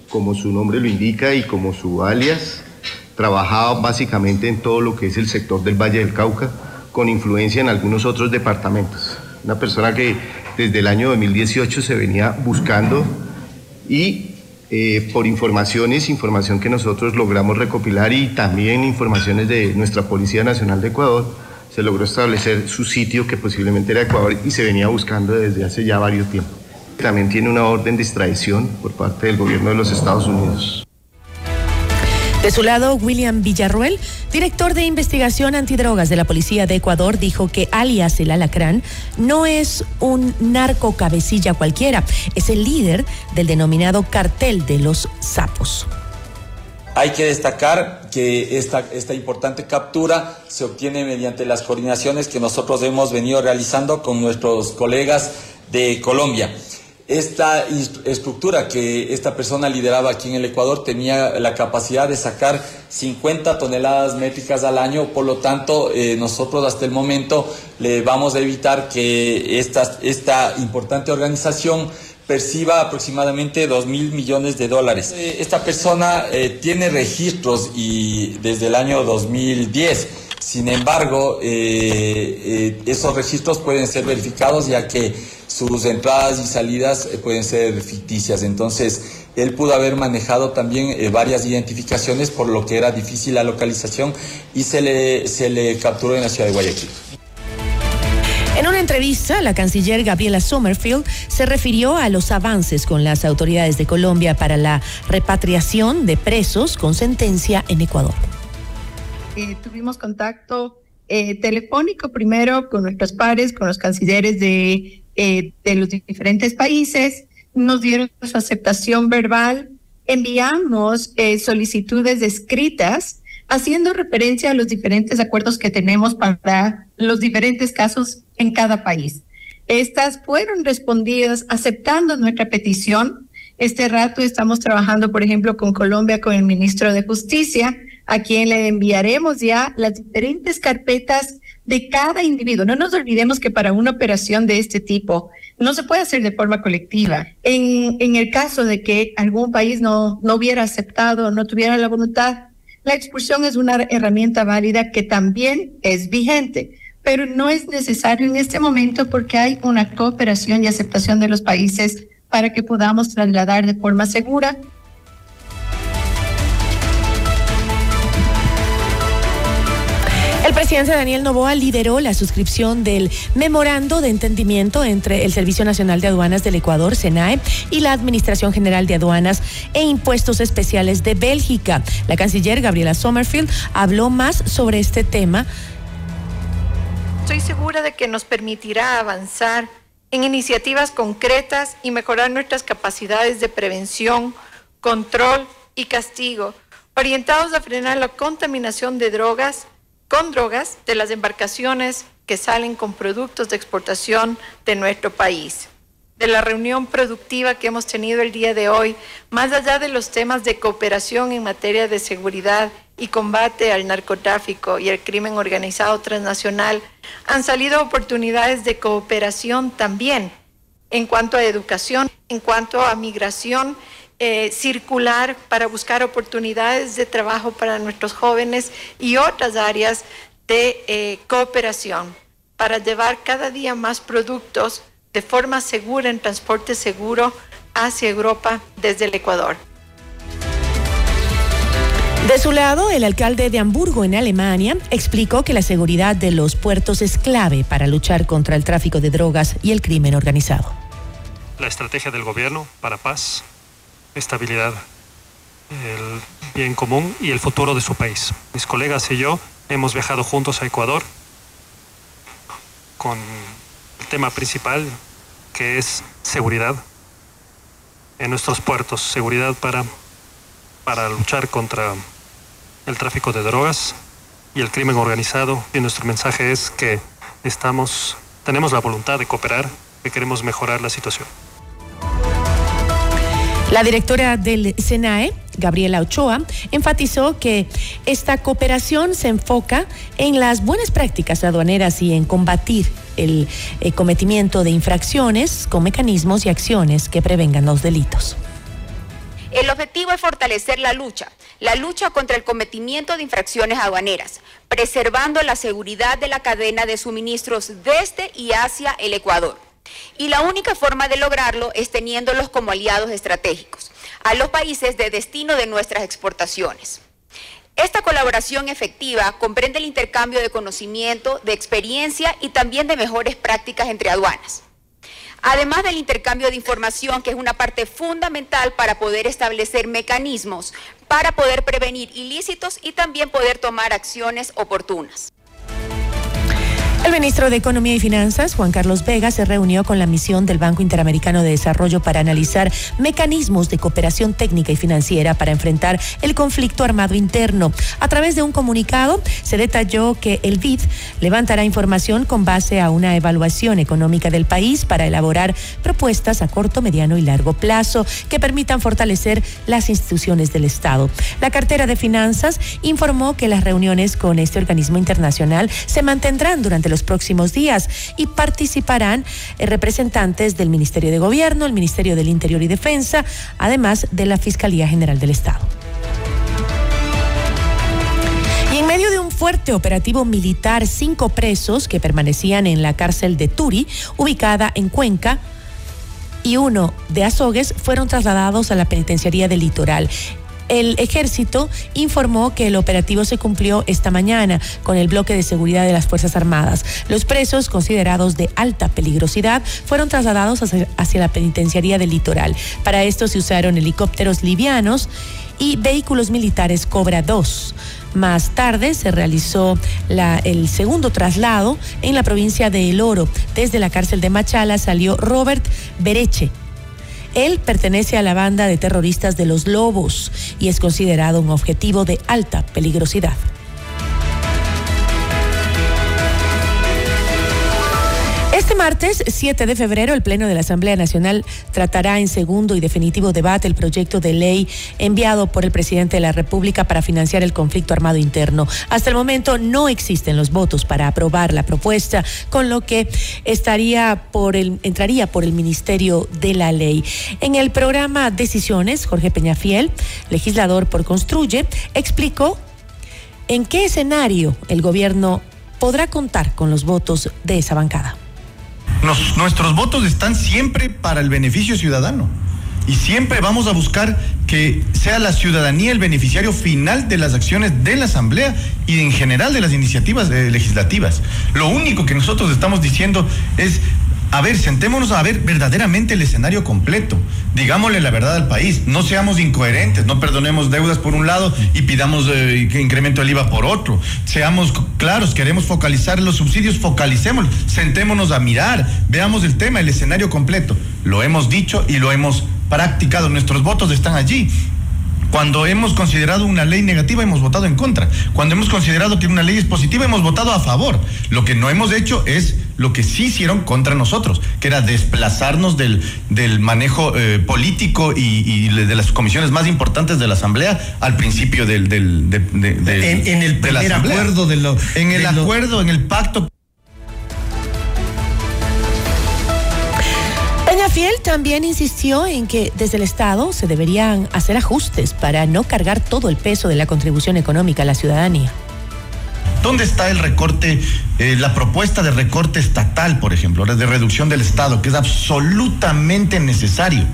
como su nombre lo indica y como su alias, trabajaba básicamente en todo lo que es el sector del Valle del Cauca, con influencia en algunos otros departamentos. Una persona que desde el año 2018 se venía buscando y eh, por informaciones, información que nosotros logramos recopilar y también informaciones de nuestra Policía Nacional de Ecuador, se logró establecer su sitio que posiblemente era Ecuador y se venía buscando desde hace ya varios tiempos. También tiene una orden de extradición por parte del gobierno de los Estados Unidos. De su lado, William Villarruel, director de investigación antidrogas de la Policía de Ecuador, dijo que alias el Alacrán no es un narco cabecilla cualquiera, es el líder del denominado cartel de los sapos. Hay que destacar que esta, esta importante captura se obtiene mediante las coordinaciones que nosotros hemos venido realizando con nuestros colegas de Colombia. Esta estructura que esta persona lideraba aquí en el Ecuador tenía la capacidad de sacar 50 toneladas métricas al año, por lo tanto eh, nosotros hasta el momento le vamos a evitar que esta, esta importante organización perciba aproximadamente 2 mil millones de dólares. Eh, esta persona eh, tiene registros y desde el año 2010. Sin embargo, esos registros pueden ser verificados ya que sus entradas y salidas eh, pueden ser ficticias. Entonces, él pudo haber manejado también eh, varias identificaciones por lo que era difícil la localización y se le, se le capturó en la ciudad de Guayaquil. En una entrevista, la canciller Gabriela Sommerfield se refirió a los avances con las autoridades de Colombia para la repatriación de presos con sentencia en Ecuador. Eh, tuvimos contacto telefónico primero con nuestros pares, con los cancilleres de eh, de los diferentes países, nos dieron su aceptación verbal, enviamos eh, solicitudes escritas haciendo referencia a los diferentes acuerdos que tenemos para los diferentes casos en cada país. Estas fueron respondidas aceptando nuestra petición. Este rato estamos trabajando, por ejemplo, con Colombia, con el ministro de Justicia, a quien le enviaremos ya las diferentes carpetas de cada individuo. No nos olvidemos que para una operación de este tipo no se puede hacer de forma colectiva. En, en el caso de que algún país no, no hubiera aceptado, no tuviera la voluntad, la expulsión es una herramienta válida que también es vigente, pero no es necesario en este momento porque hay una cooperación y aceptación de los países para que podamos trasladar de forma segura El presidente Daniel Novoa lideró la suscripción del memorando de entendimiento entre el Servicio Nacional de Aduanas del Ecuador, SENAE, y la Administración General de Aduanas e Impuestos Especiales de Bélgica. La canciller Gabriela Sommerfield habló más sobre este tema. Estoy segura de que nos permitirá avanzar en iniciativas concretas y mejorar nuestras capacidades de prevención, control y castigo, orientados a frenar la contaminación de drogas con drogas de las embarcaciones que salen con productos de exportación de nuestro país. De la reunión productiva que hemos tenido el día de hoy, más allá de los temas de cooperación en materia de seguridad y combate al narcotráfico y el crimen organizado transnacional, han salido oportunidades de cooperación también en cuanto a educación, en cuanto a migración eh, circular para buscar oportunidades de trabajo para nuestros jóvenes y otras áreas de eh, cooperación para llevar cada día más productos de forma segura en transporte seguro hacia Europa desde el Ecuador. De su lado, el alcalde de Hamburgo, en Alemania, explicó que la seguridad de los puertos es clave para luchar contra el tráfico de drogas y el crimen organizado. La estrategia del gobierno para paz estabilidad, el bien común y el futuro de su país. Mis colegas y yo hemos viajado juntos a Ecuador con el tema principal que es seguridad en nuestros puertos, seguridad para, para luchar contra el tráfico de drogas y el crimen organizado. Y nuestro mensaje es que estamos, tenemos la voluntad de cooperar, que queremos mejorar la situación. La directora del SENAE, Gabriela Ochoa, enfatizó que esta cooperación se enfoca en las buenas prácticas aduaneras y en combatir el eh, cometimiento de infracciones con mecanismos y acciones que prevengan los delitos. El objetivo es fortalecer la lucha, la lucha contra el cometimiento de infracciones aduaneras, preservando la seguridad de la cadena de suministros desde y hacia el Ecuador y la única forma de lograrlo es teniéndolos como aliados estratégicos a los países de destino de nuestras exportaciones. Esta colaboración efectiva comprende el intercambio de conocimiento, de experiencia y también de mejores prácticas entre aduanas. además del intercambio de información, que es una parte fundamental para poder establecer mecanismos para poder prevenir ilícitos y también poder tomar acciones oportunas. El ministro de Economía y Finanzas, Juan Carlos Vega, se reunió con la misión del Banco Interamericano de Desarrollo para analizar mecanismos de cooperación técnica y financiera para enfrentar el conflicto armado interno. A través de un comunicado se detalló que el BID levantará información con base a una evaluación económica del país para elaborar propuestas a corto, mediano y largo plazo que permitan fortalecer las instituciones del Estado. La cartera de Finanzas informó que las reuniones con este organismo internacional se mantendrán durante los próximos días y participarán eh, representantes del Ministerio de Gobierno, el Ministerio del Interior y Defensa, además de la Fiscalía General del Estado. Y en medio de un fuerte operativo militar, cinco presos que permanecían en la cárcel de Turi, ubicada en Cuenca, y uno de Azogues fueron trasladados a la penitenciaría del litoral. El ejército informó que el operativo se cumplió esta mañana con el bloque de seguridad de las Fuerzas Armadas. Los presos, considerados de alta peligrosidad, fueron trasladados hacia, la penitenciaría del litoral. Para esto se usaron helicópteros livianos y vehículos militares Cobra 2. Más tarde se realizó el segundo traslado en la provincia de El Oro. Desde la cárcel de Machala salió Robert Bereche, él pertenece a la banda de terroristas de los Lobos y es considerado un objetivo de alta peligrosidad. Martes 7 de febrero, el Pleno de la Asamblea Nacional tratará en segundo y definitivo debate el proyecto de ley enviado por el presidente de la República para financiar el conflicto armado interno. Hasta el momento no existen los votos para aprobar la propuesta, con lo que estaría por entraría por el Ministerio de la Ley. En el programa Decisiones, Jorge Peñafiel, legislador por Construye, explicó en qué escenario el gobierno podrá contar con los votos de esa bancada nuestros votos están siempre para el beneficio ciudadano. Y siempre vamos a buscar que sea la ciudadanía el beneficiario final de las acciones de la Asamblea y en general de las iniciativas eh, legislativas. Lo único que nosotros estamos diciendo es a ver, sentémonos a ver verdaderamente el escenario completo. Digámosle la verdad al país. No seamos incoherentes. No perdonemos deudas por un lado y pidamos eh, incremento el IVA por otro. Seamos claros. Queremos focalizar los subsidios. Focalicémoslos. Sentémonos a mirar. Veamos el tema, el escenario completo. Lo hemos dicho y lo hemos practicado. Nuestros votos están allí. Cuando hemos considerado una ley negativa, hemos votado en contra. Cuando hemos considerado que una ley es positiva, hemos votado a favor. Lo que no hemos hecho es lo que sí hicieron contra nosotros, que era desplazarnos del, del manejo eh, político y, de las comisiones más importantes de la Asamblea al principio del... del en, el primer acuerdo de lo... En el acuerdo, en el pacto Fiel también insistió en que desde el Estado se deberían hacer ajustes para no cargar todo el peso de la contribución económica a la ciudadanía. ¿Dónde está el recorte, eh, la propuesta de recorte estatal, por ejemplo, de reducción del Estado, que es absolutamente necesario?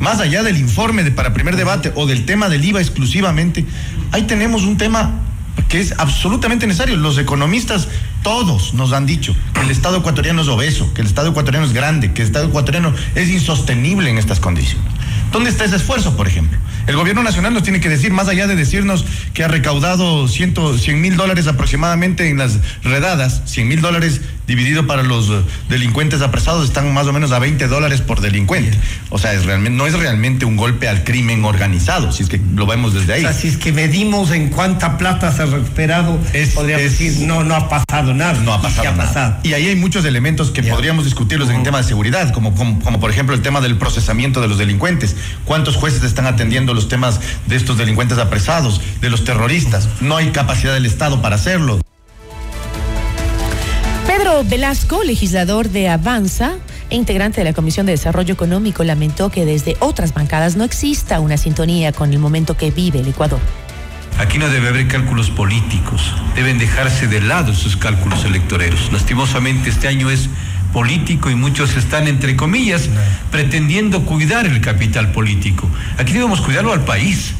Más allá del informe de para primer debate o del tema del IVA exclusivamente, ahí tenemos un tema que es absolutamente necesario. Los economistas, todos nos han dicho que el Estado ecuatoriano es obeso, que el Estado ecuatoriano es grande, que el Estado ecuatoriano es insostenible en estas condiciones. ¿Dónde está ese esfuerzo, por ejemplo? El gobierno nacional nos tiene que decir, más allá de decirnos que ha recaudado 100 mil dólares aproximadamente en las redadas, 100 mil dólares dividido para los eh, delincuentes apresados están más o menos a 20 dólares por delincuente. O sea, es realmente, no es realmente un golpe al crimen organizado, si es que lo vemos desde ahí. O sea, si es que medimos en cuánta plata se ha recuperado, podríamos decir, no, no ha pasado nada. No ha pasado nada. Pasado? Y ahí hay muchos elementos que podríamos discutirlos en el tema de seguridad, como, como, como por ejemplo el tema del procesamiento de los delincuentes. ¿Cuántos jueces están atendiendo los temas de estos delincuentes apresados, de los terroristas. No hay capacidad del Estado para hacerlo. Pedro Velasco, legislador de Avanza e integrante de la Comisión de Desarrollo Económico, lamentó que desde otras bancadas no exista una sintonía con el momento que vive el Ecuador. Aquí no debe haber cálculos políticos, deben dejarse de lado esos cálculos electoreros. Lastimosamente este año es político y muchos están, entre comillas, pretendiendo cuidar el capital político. Aquí debemos cuidarlo al país.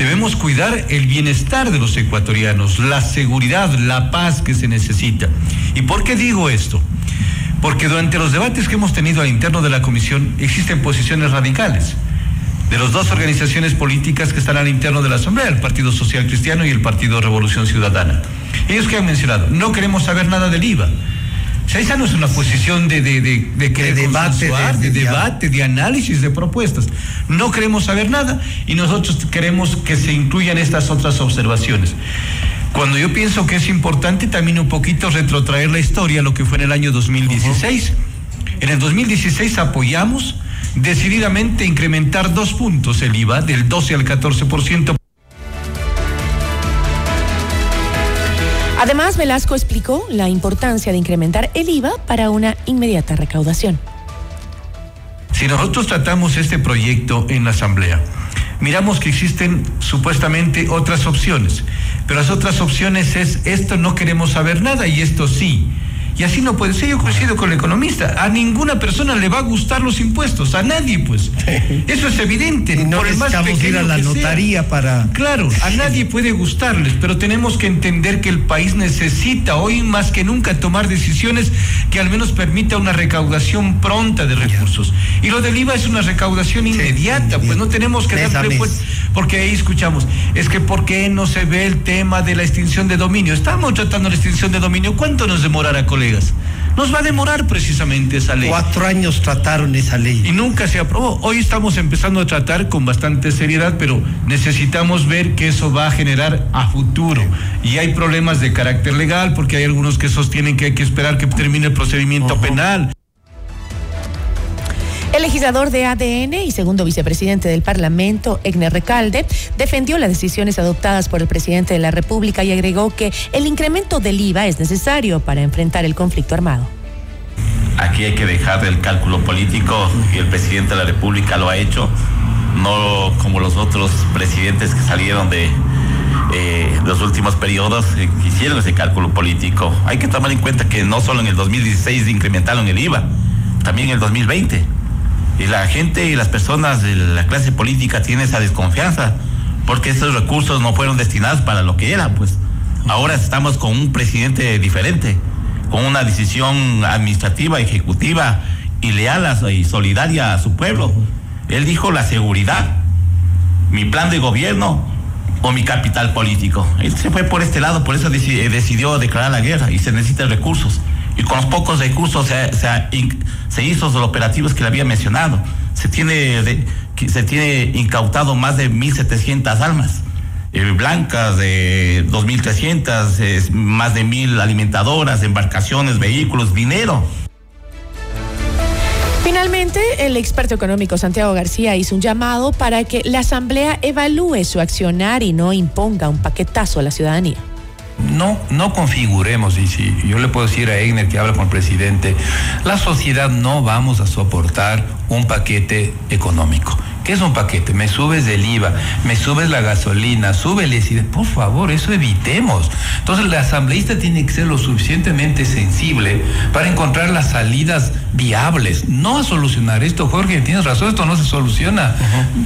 Debemos cuidar el bienestar de los ecuatorianos, la seguridad, la paz que se necesita. ¿Y por qué digo esto? porque durante los debates que hemos tenido al interno de la comisión existen posiciones radicales de las dos organizaciones políticas que están al interno de la Asamblea, el Partido Social Cristiano y el Partido Revolución Ciudadana. Ellos que han mencionado, no queremos saber nada del IVA. Sea, esa no es una posición de, de, de, de debate, de, debate, de análisis, de propuestas. No queremos saber nada y nosotros queremos que se incluyan estas otras observaciones. Cuando yo pienso que es importante también un poquito retrotraer la historia, lo que fue en el año 2016. En el 2016 apoyamos decididamente incrementar dos puntos el IVA del 12 al 14%. Además, Velasco explicó la importancia de incrementar el IVA para una inmediata recaudación. Si nosotros tratamos este proyecto en la Asamblea, miramos que existen supuestamente otras opciones, pero las otras opciones es esto no queremos saber nada y esto sí. Y así no puede ser. Yo coincido con el economista. A ninguna persona le va a gustar los impuestos. A nadie, pues. Eso es evidente. Y no por el más ir a la sea. notaría para. Claro, a nadie puede gustarles, pero tenemos que entender que el país necesita hoy más que nunca tomar decisiones que al menos permita una recaudación pronta de recursos. Y lo del IVA es una recaudación inmediata, pues no tenemos que darle pues, porque ahí escuchamos, es que ¿por qué no se ve el tema de la extinción de dominio? Estamos tratando la extinción de dominio, ¿cuánto nos demorará, colegas? Nos va a demorar precisamente esa ley. Cuatro años trataron esa ley. Y nunca se aprobó. Hoy estamos empezando a tratar con bastante seriedad, pero necesitamos ver que eso va a generar a futuro. Y hay problemas de carácter legal, porque hay algunos que sostienen que hay que esperar que termine el procedimiento penal. El legislador de ADN y segundo vicepresidente del Parlamento, Egner Recalde, defendió las decisiones adoptadas por el presidente de la República y agregó que el incremento del IVA es necesario para enfrentar el conflicto armado. Aquí hay que dejar el cálculo político y el presidente de la República lo ha hecho, no como los otros presidentes que salieron de eh, los últimos periodos eh, hicieron ese cálculo político. Hay que tomar en cuenta que no solo en el 2016 incrementaron el IVA, también en el 2020. Y la gente y las personas de la clase política tienen esa desconfianza, porque esos recursos no fueron destinados para lo que eran, pues. Ahora estamos con un presidente diferente, con una decisión administrativa, ejecutiva y leal y solidaria a su pueblo. Él dijo la seguridad, mi plan de gobierno o mi capital político. Él se fue por este lado, por eso deci- decidió declarar la guerra y se necesitan recursos. Y con los pocos recursos se, hizo los operativos que le había mencionado. Se tiene, se tiene incautado más de 1.700 almas. eh, blancas de 2.300, es más de mil alimentadoras, embarcaciones, vehículos, dinero. Finalmente, el experto económico Santiago García hizo un llamado para que la Asamblea evalúe su accionar y no imponga un paquetazo a la ciudadanía. No, no configuremos, y si yo le puedo decir a Egner que habla con el presidente, la sociedad no vamos a soportar un paquete económico. ¿Qué es un paquete? Me subes del IVA, me subes la gasolina, súbeles y por favor, eso evitemos. Entonces la asambleísta tiene que ser lo suficientemente sensible para encontrar las salidas viables, no a solucionar esto, Jorge, tienes razón, esto no se soluciona.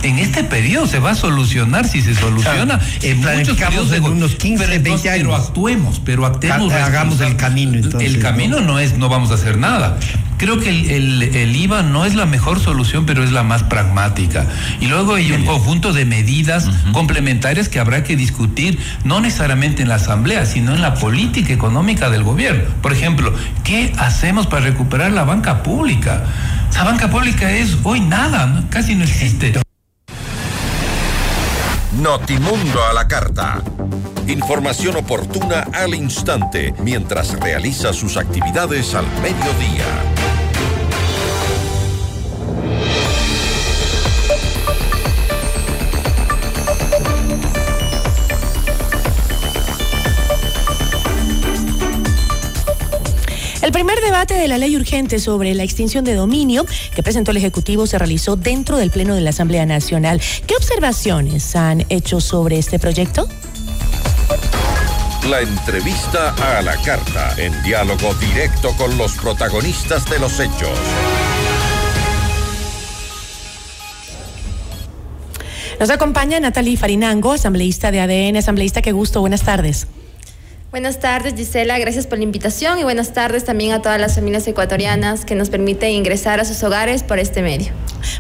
En este periodo se va a solucionar si se soluciona. en muchos periodos de en go- unos 15, pero entonces, 20 Pero años. actuemos, pero actuemos. Hagamos el camino, entonces, El camino no es, no vamos a hacer nada. Creo que el, el- el IVA no es la mejor solución, pero es la más pragmática. Y luego hay un conjunto de medidas complementarias que habrá que discutir, no necesariamente en la Asamblea, sino en la política económica del gobierno. Por ejemplo, ¿qué hacemos para recuperar la banca pública? Esa banca pública es hoy nada, ¿no? casi no existe. Notimundo a la carta. Información oportuna al instante mientras realiza sus actividades al mediodía. El primer debate de la ley urgente sobre la extinción de dominio que presentó el Ejecutivo se realizó dentro del Pleno de la Asamblea Nacional. ¿Qué observaciones han hecho sobre este proyecto? La entrevista a la carta, en diálogo directo con los protagonistas de los hechos. Nos acompaña Natalie Farinango, asambleísta de ADN. Asambleísta, qué gusto, buenas tardes. Buenas tardes, Gisela. Gracias por la invitación y buenas tardes también a todas las familias ecuatorianas que nos permiten ingresar a sus hogares por este medio.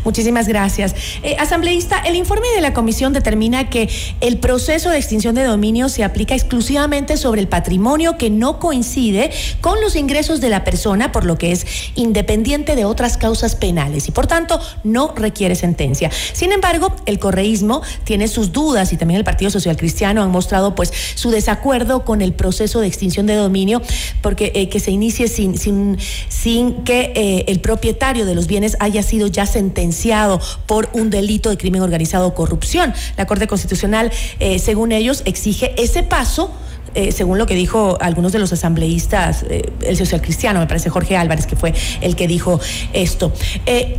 Muchísimas gracias. Eh, asambleísta, el informe de la comisión determina que el proceso de extinción de dominio se aplica exclusivamente sobre el patrimonio que no coincide con los ingresos de la persona, por lo que es independiente de otras causas penales y por tanto no requiere sentencia. Sin embargo, el correísmo tiene sus dudas y también el Partido Social Cristiano han mostrado pues su desacuerdo con el proceso de extinción de dominio porque eh, que se inicie sin, sin, sin que eh, el propietario de los bienes haya sido ya sentenciado por un delito de crimen organizado o corrupción. La Corte Constitucional, eh, según ellos, exige ese paso. según lo que dijo algunos de los asambleístas, el social cristiano, me parece Jorge Álvarez, que fue el que dijo esto.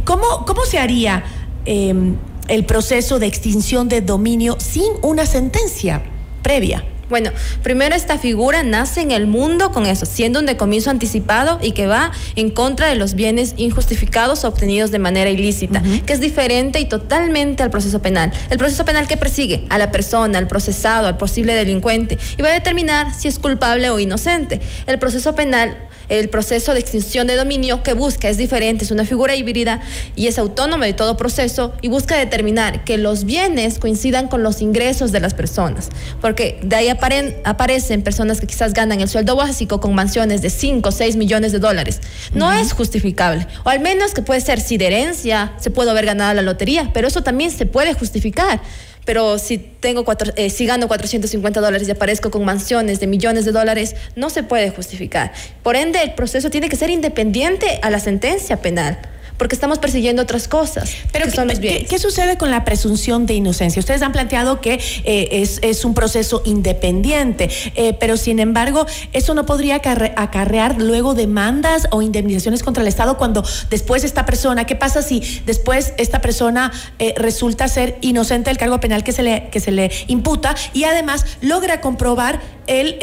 ¿cómo, ¿Cómo se haría em, el proceso de extinción de dominio sin una sentencia previa? Bueno, primero esta figura nace en el mundo con eso, siendo un decomiso anticipado y que va en contra de los bienes injustificados obtenidos de manera ilícita, que es diferente y totalmente al proceso penal. El proceso penal que persigue a la persona, al procesado, al posible delincuente y va a determinar si es culpable o inocente. El proceso penal el proceso de extinción de dominio que busca es diferente, es una figura híbrida y es autónoma de todo proceso y busca determinar que los bienes coincidan con los ingresos de las personas, porque de ahí aparecen personas que quizás ganan el sueldo básico con mansiones de 5 o 6 millones de dólares. No es justificable, o al menos que puede ser si de herencia se puede haber ganado la lotería, pero eso también se puede justificar pero si tengo cuatro, eh, gano 450 dólares y aparezco con mansiones de millones de dólares, no se puede justificar. Por ende, el proceso tiene que ser independiente a la sentencia penal porque estamos persiguiendo otras cosas. Pero ¿qué, sucede con la presunción de inocencia? Ustedes han planteado que eh, es, un proceso independiente, eh, pero sin embargo, eso no podría acarrear luego demandas o indemnizaciones contra el Estado cuando después esta persona, ¿qué pasa si después esta persona eh, resulta ser inocente del cargo penal que se le, que se le imputa y además logra comprobar el,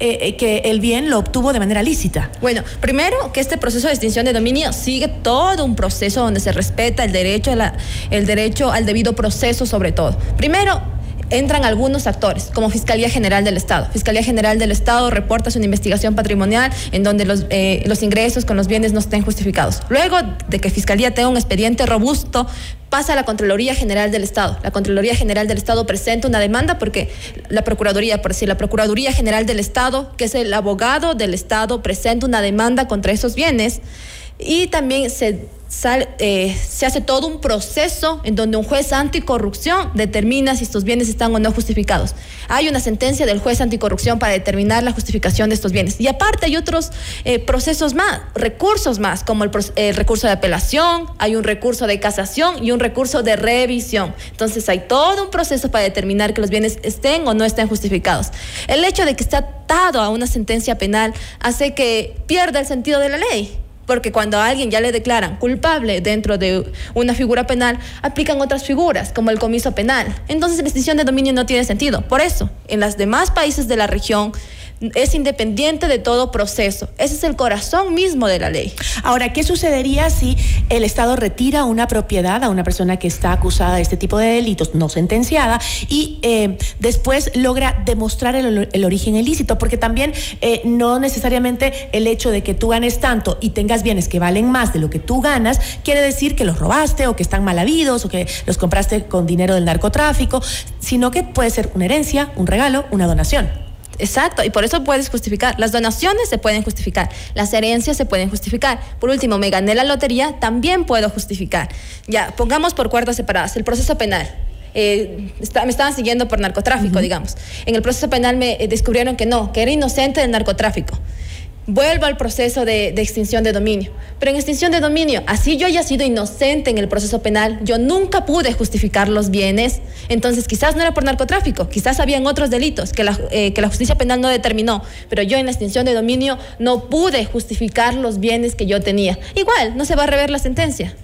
que el bien lo obtuvo de manera lícita? Bueno, primero que este proceso de extinción de dominio sigue todo todo un proceso donde se respeta el derecho, a la, el derecho al debido proceso sobre todo. Primero, entran algunos actores, como Fiscalía General del Estado. Fiscalía General del Estado reporta su investigación patrimonial en donde los, eh, los ingresos con los bienes no estén justificados. Luego de que Fiscalía tenga un expediente robusto, pasa a la Contraloría General del Estado. La Contraloría General del Estado presenta una demanda porque la Procuraduría, por decir, la Procuraduría General del Estado, que es el abogado del Estado, presenta una demanda contra esos bienes y también se, eh, se hace todo un proceso en donde un juez anticorrupción determina si estos bienes están o no justificados. Hay una sentencia del juez anticorrupción para determinar la justificación de estos bienes. Y aparte hay otros eh, procesos más, recursos más, como el, el, recurso de apelación, hay un recurso de casación y un recurso de revisión. Entonces hay todo un proceso para determinar que los bienes estén o no estén justificados. El hecho de que esté atado a una sentencia penal hace que pierda el sentido de la ley porque cuando a alguien ya le declaran culpable dentro de una figura penal, aplican otras figuras, como el comiso penal. Entonces la extinción de dominio no tiene sentido. Por eso, en los demás países de la región, es independiente de todo proceso. Ese es el corazón mismo de la ley. Ahora, ¿qué sucedería si el Estado retira una propiedad a una persona que está acusada de este tipo de delitos, no sentenciada, y eh, después logra demostrar el, origen ilícito? Porque también eh, no necesariamente el hecho de que tú ganes tanto y tengas bienes que valen más de lo que tú ganas, quiere decir que los robaste o que están mal habidos o que los compraste con dinero del narcotráfico, sino que puede ser una herencia, un regalo, una donación. Exacto, y por eso puedes justificar. Las donaciones se pueden justificar, las herencias se pueden justificar. Por último, me gané la lotería, también puedo justificar. Ya, pongamos por cuerdas separadas el proceso penal. Eh, me estaban siguiendo por narcotráfico, digamos. En el proceso penal me eh, descubrieron que no, que era inocente del narcotráfico vuelvo al proceso de, extinción de dominio. Pero en extinción de dominio, así yo haya sido inocente en el proceso penal, yo nunca pude justificar los bienes, entonces quizás no era por narcotráfico, quizás habían otros delitos que la, eh, que la justicia penal no determinó, pero yo en la extinción de dominio no pude justificar los bienes que yo tenía. Igual, no se va a rever la sentencia.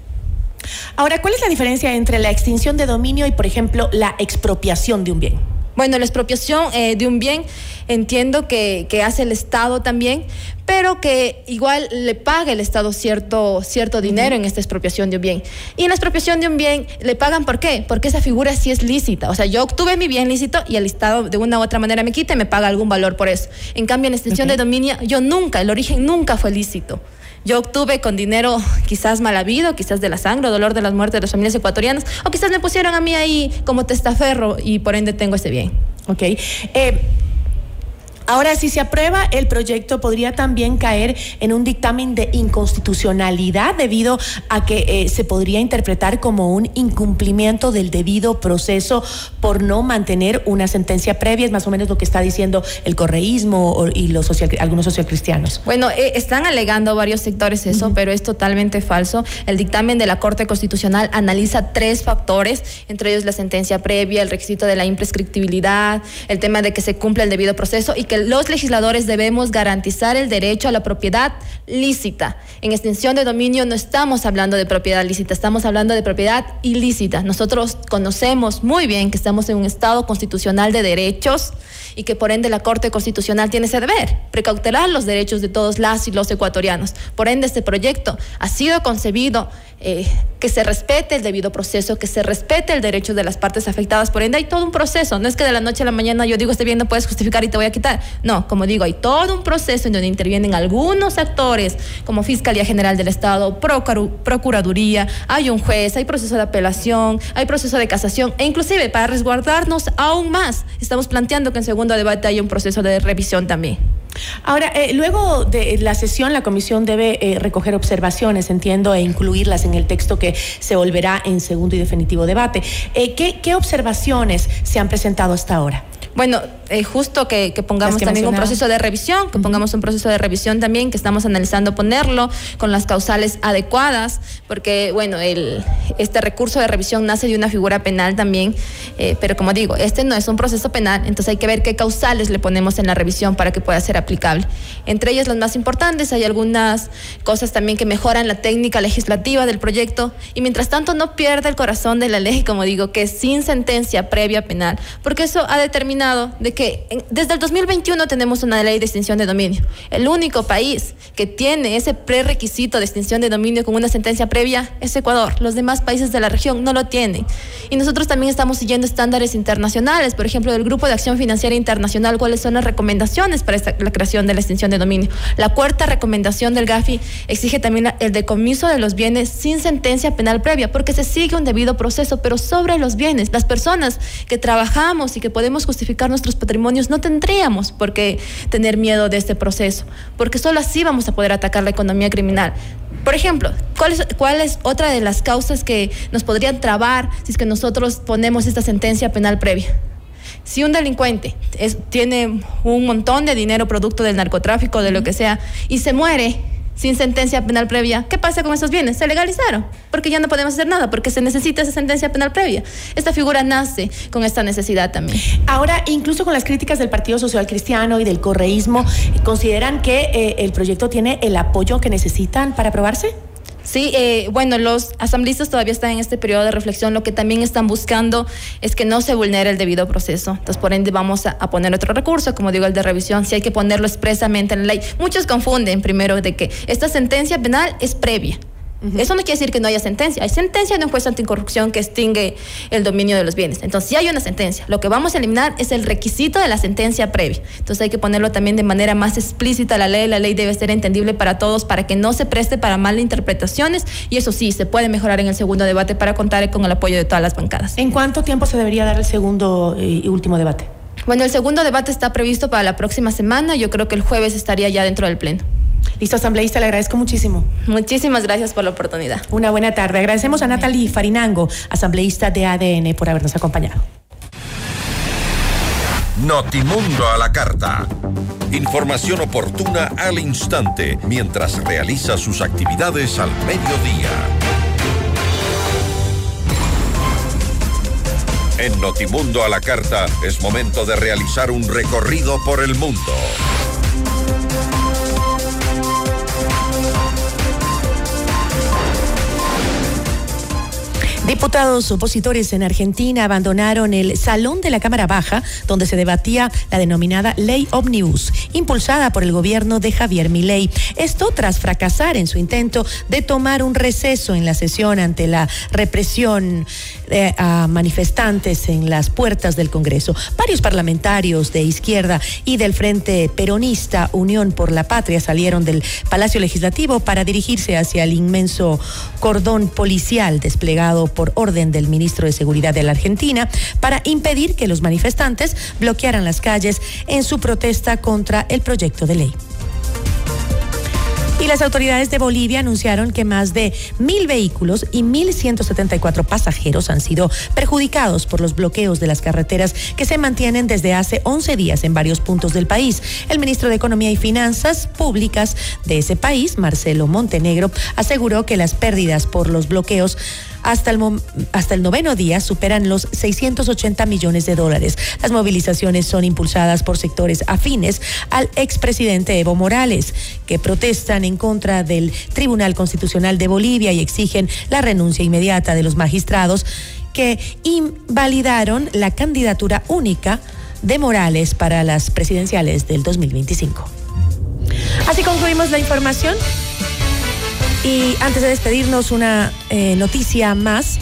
Ahora, ¿cuál es la diferencia entre la extinción de dominio y, por ejemplo, la expropiación de un bien? Bueno, la expropiación eh, de un bien entiendo que, que, hace el Estado también, pero que igual le paga el Estado cierto, cierto dinero en esta expropiación de un bien. Y en la expropiación de un bien le pagan ¿por qué? Porque esa figura sí es lícita. O sea, yo obtuve mi bien lícito y el Estado de una u otra manera me quita y me paga algún valor por eso. En cambio, en la extensión de dominio, yo nunca, el origen nunca fue lícito. Yo obtuve con dinero quizás mal habido, quizás de la sangre, dolor de las muertes de las familias ecuatorianas, o quizás me pusieron a mí ahí como testaferro y por ende tengo ese bien. Ok. Eh, Ahora, si se aprueba el proyecto, podría también caer en un dictamen de inconstitucionalidad debido a que eh, se podría interpretar como un incumplimiento del debido proceso por no mantener una sentencia previa, es más o menos lo que está diciendo el correísmo y los social, algunos socialcristianos. Bueno, eh, están alegando varios sectores eso, pero es totalmente falso. El dictamen de la Corte Constitucional analiza tres factores, entre ellos la sentencia previa, el requisito de la imprescriptibilidad, el tema de que se cumpla el debido proceso y que los legisladores debemos garantizar el derecho a la propiedad lícita. En extensión de dominio no estamos hablando de propiedad lícita, estamos hablando de propiedad ilícita. Nosotros conocemos muy bien que estamos en un Estado constitucional de derechos y que por ende la Corte Constitucional tiene ese deber, precautelar los derechos de todos las y los ecuatorianos. Por ende, este proyecto ha sido concebido eh, que se respete el debido proceso, que se respete el derecho de las partes afectadas. Por ende, hay todo un proceso. No es que de la noche a la mañana yo digo, este bien no puedes justificar y te voy a quitar. No, como digo, hay todo un proceso en donde intervienen algunos actores, como Fiscalía General del Estado, Procuraduría, hay un juez, hay proceso de apelación, hay proceso de casación, e inclusive para resguardarnos aún más, estamos planteando que en segundo debate haya un proceso de revisión también. Ahora, eh, luego de la sesión, la comisión debe eh, recoger observaciones, entiendo, e incluirlas en el texto que se volverá en segundo y definitivo debate. Eh, ¿qué, ¿Qué observaciones se han presentado hasta ahora? Bueno, eh, justo que, pongamos también un proceso de revisión, que pongamos un proceso de revisión también, que estamos analizando ponerlo con las causales adecuadas, porque, bueno, el, este recurso de revisión nace de una figura penal también, eh, pero como digo, este no es un proceso penal, entonces hay que ver qué causales le ponemos en la revisión para que pueda ser aplicable. Entre ellas las más importantes, hay algunas cosas también que mejoran la técnica legislativa del proyecto y mientras tanto no pierda el corazón de la ley, como digo, que es sin sentencia previa penal, porque eso ha determinado de que desde el 2021 tenemos una ley de extinción de dominio. El único país que tiene ese prerequisito de extinción de dominio con una sentencia previa es Ecuador. Los demás países de la región no lo tienen. Y nosotros también estamos siguiendo estándares internacionales, por ejemplo, del Grupo de Acción Financiera Internacional, cuáles son las recomendaciones para la creación de la extinción de dominio. La cuarta recomendación del GAFI exige también el decomiso de los bienes sin sentencia penal previa, porque se sigue un debido proceso, pero sobre los bienes. Las personas que trabajamos y que podemos justificar nuestros patrimonios, no tendríamos por qué tener miedo de este proceso, porque solo así vamos a poder atacar la economía criminal. Por ejemplo, ¿cuál es, ¿cuál es otra de las causas que nos podrían trabar si es que nosotros ponemos esta sentencia penal previa? Si un delincuente tiene un montón de dinero producto del narcotráfico, de lo que sea, y se muere, sin sentencia penal previa, ¿qué pasa con esos bienes? Se legalizaron, porque ya no podemos hacer nada, porque se necesita esa sentencia penal previa. Esta figura nace con esta necesidad también. Ahora, incluso con las críticas del Partido Social Cristiano y del correísmo, ¿consideran que eh, el proyecto tiene el apoyo que necesitan para aprobarse? Sí, eh, bueno, los asambleístas todavía están en este periodo de reflexión. Lo que también están buscando es que no se vulnere el debido proceso. Entonces, por ende, vamos a, poner otro recurso, como digo, el de revisión. Si hay que ponerlo expresamente en la ley. Muchos confunden primero de que esta sentencia penal es previa. Eso no quiere decir que no haya sentencia. Hay sentencia de un juez anticorrupción que extingue el dominio de los bienes. Entonces, si hay una sentencia. Lo que vamos a eliminar es el requisito de la sentencia previa. Entonces, hay que ponerlo también de manera más explícita la ley. La ley debe ser entendible para todos para que no se preste para malinterpretaciones. Y eso sí, se puede mejorar en el segundo debate para contar con el apoyo de todas las bancadas. ¿En cuánto tiempo se debería dar el segundo eh, y último debate? Bueno, el segundo debate está previsto para la próxima semana. Yo creo que el jueves estaría ya dentro del pleno. Listo, asambleísta, le agradezco muchísimo. Muchísimas gracias por la oportunidad. Una buena tarde. Agradecemos a Natalie Farinango, asambleísta de ADN, por habernos acompañado. Notimundo a la carta. Información oportuna al instante mientras realiza sus actividades al mediodía. En Notimundo a la carta es momento de realizar un recorrido por el mundo. Diputados opositores en Argentina abandonaron el salón de la Cámara Baja, donde se debatía la denominada Ley Omnibus, impulsada por el gobierno de Javier Milei. Esto tras fracasar en su intento de tomar un receso en la sesión ante la represión eh, a manifestantes en las puertas del Congreso. Varios parlamentarios de izquierda y del Frente Peronista Unión por la Patria salieron del Palacio Legislativo para dirigirse hacia el inmenso cordón policial desplegado por orden del ministro de Seguridad de la Argentina para impedir que los manifestantes bloquearan las calles en su protesta contra el proyecto de ley. Y las autoridades de Bolivia anunciaron que más de mil vehículos y 1.174 pasajeros han sido perjudicados por los bloqueos de las carreteras que se mantienen desde hace 11 días en varios puntos del país. El ministro de Economía y Finanzas Públicas de ese país, Marcelo Montenegro, aseguró que las pérdidas por los bloqueos hasta el, hasta el noveno día superan los 680 millones de dólares. Las movilizaciones son impulsadas por sectores afines al expresidente Evo Morales, que protestan en contra del Tribunal Constitucional de Bolivia y exigen la renuncia inmediata de los magistrados que invalidaron la candidatura única de Morales para las presidenciales del 2025. Así concluimos la información. Y antes de despedirnos, una eh, noticia más.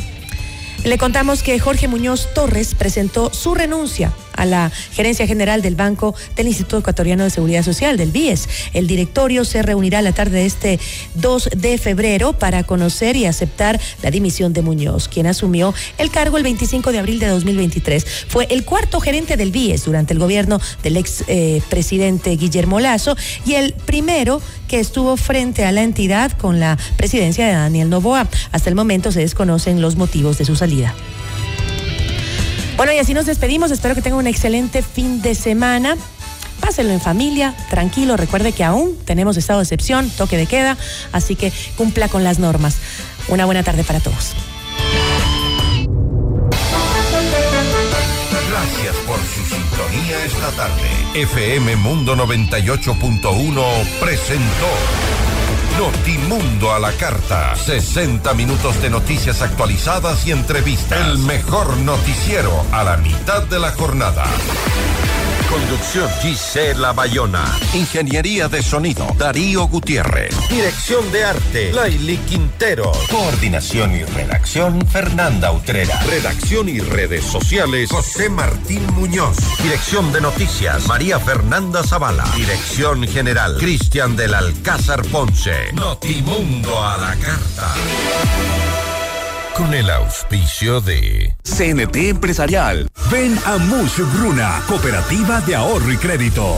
Le contamos que Jorge Muñoz Torres presentó su renuncia a la gerencia general del Banco del Instituto Ecuatoriano de Seguridad Social, del BIES. El directorio se reunirá la tarde de este 2 de febrero para conocer y aceptar la dimisión de Muñoz, quien asumió el cargo el 25 de abril de 2023. Fue el cuarto gerente del BIES durante el gobierno del ex eh, presidente Guillermo Lazo y el primero que estuvo frente a la entidad con la presidencia de Daniel Novoa. Hasta el momento se desconocen los motivos de su salida. Bueno, y así nos despedimos. Espero que tengan un excelente fin de semana. Pásenlo en familia, tranquilo. Recuerde que aún tenemos estado de excepción, toque de queda, así que cumpla con las normas. Una buena tarde para todos. Gracias por su sintonía esta tarde. FM Mundo 98.1 presentó Notimundo a la carta. 60 minutos de noticias actualizadas y entrevistas. El mejor noticiero a la mitad de la jornada. Conducción Gisela Bayona. Ingeniería de sonido Darío Gutiérrez. Dirección de arte Laili Quintero. Coordinación y redacción Fernanda Utrera. Redacción y redes sociales José Martín Muñoz. Dirección de noticias María Fernanda Zavala. Dirección general Cristian del Alcázar Ponce. Notimundo a la carta. Con el auspicio de CNT Empresarial. Ven a Mush Bruna, Cooperativa de Ahorro y Crédito.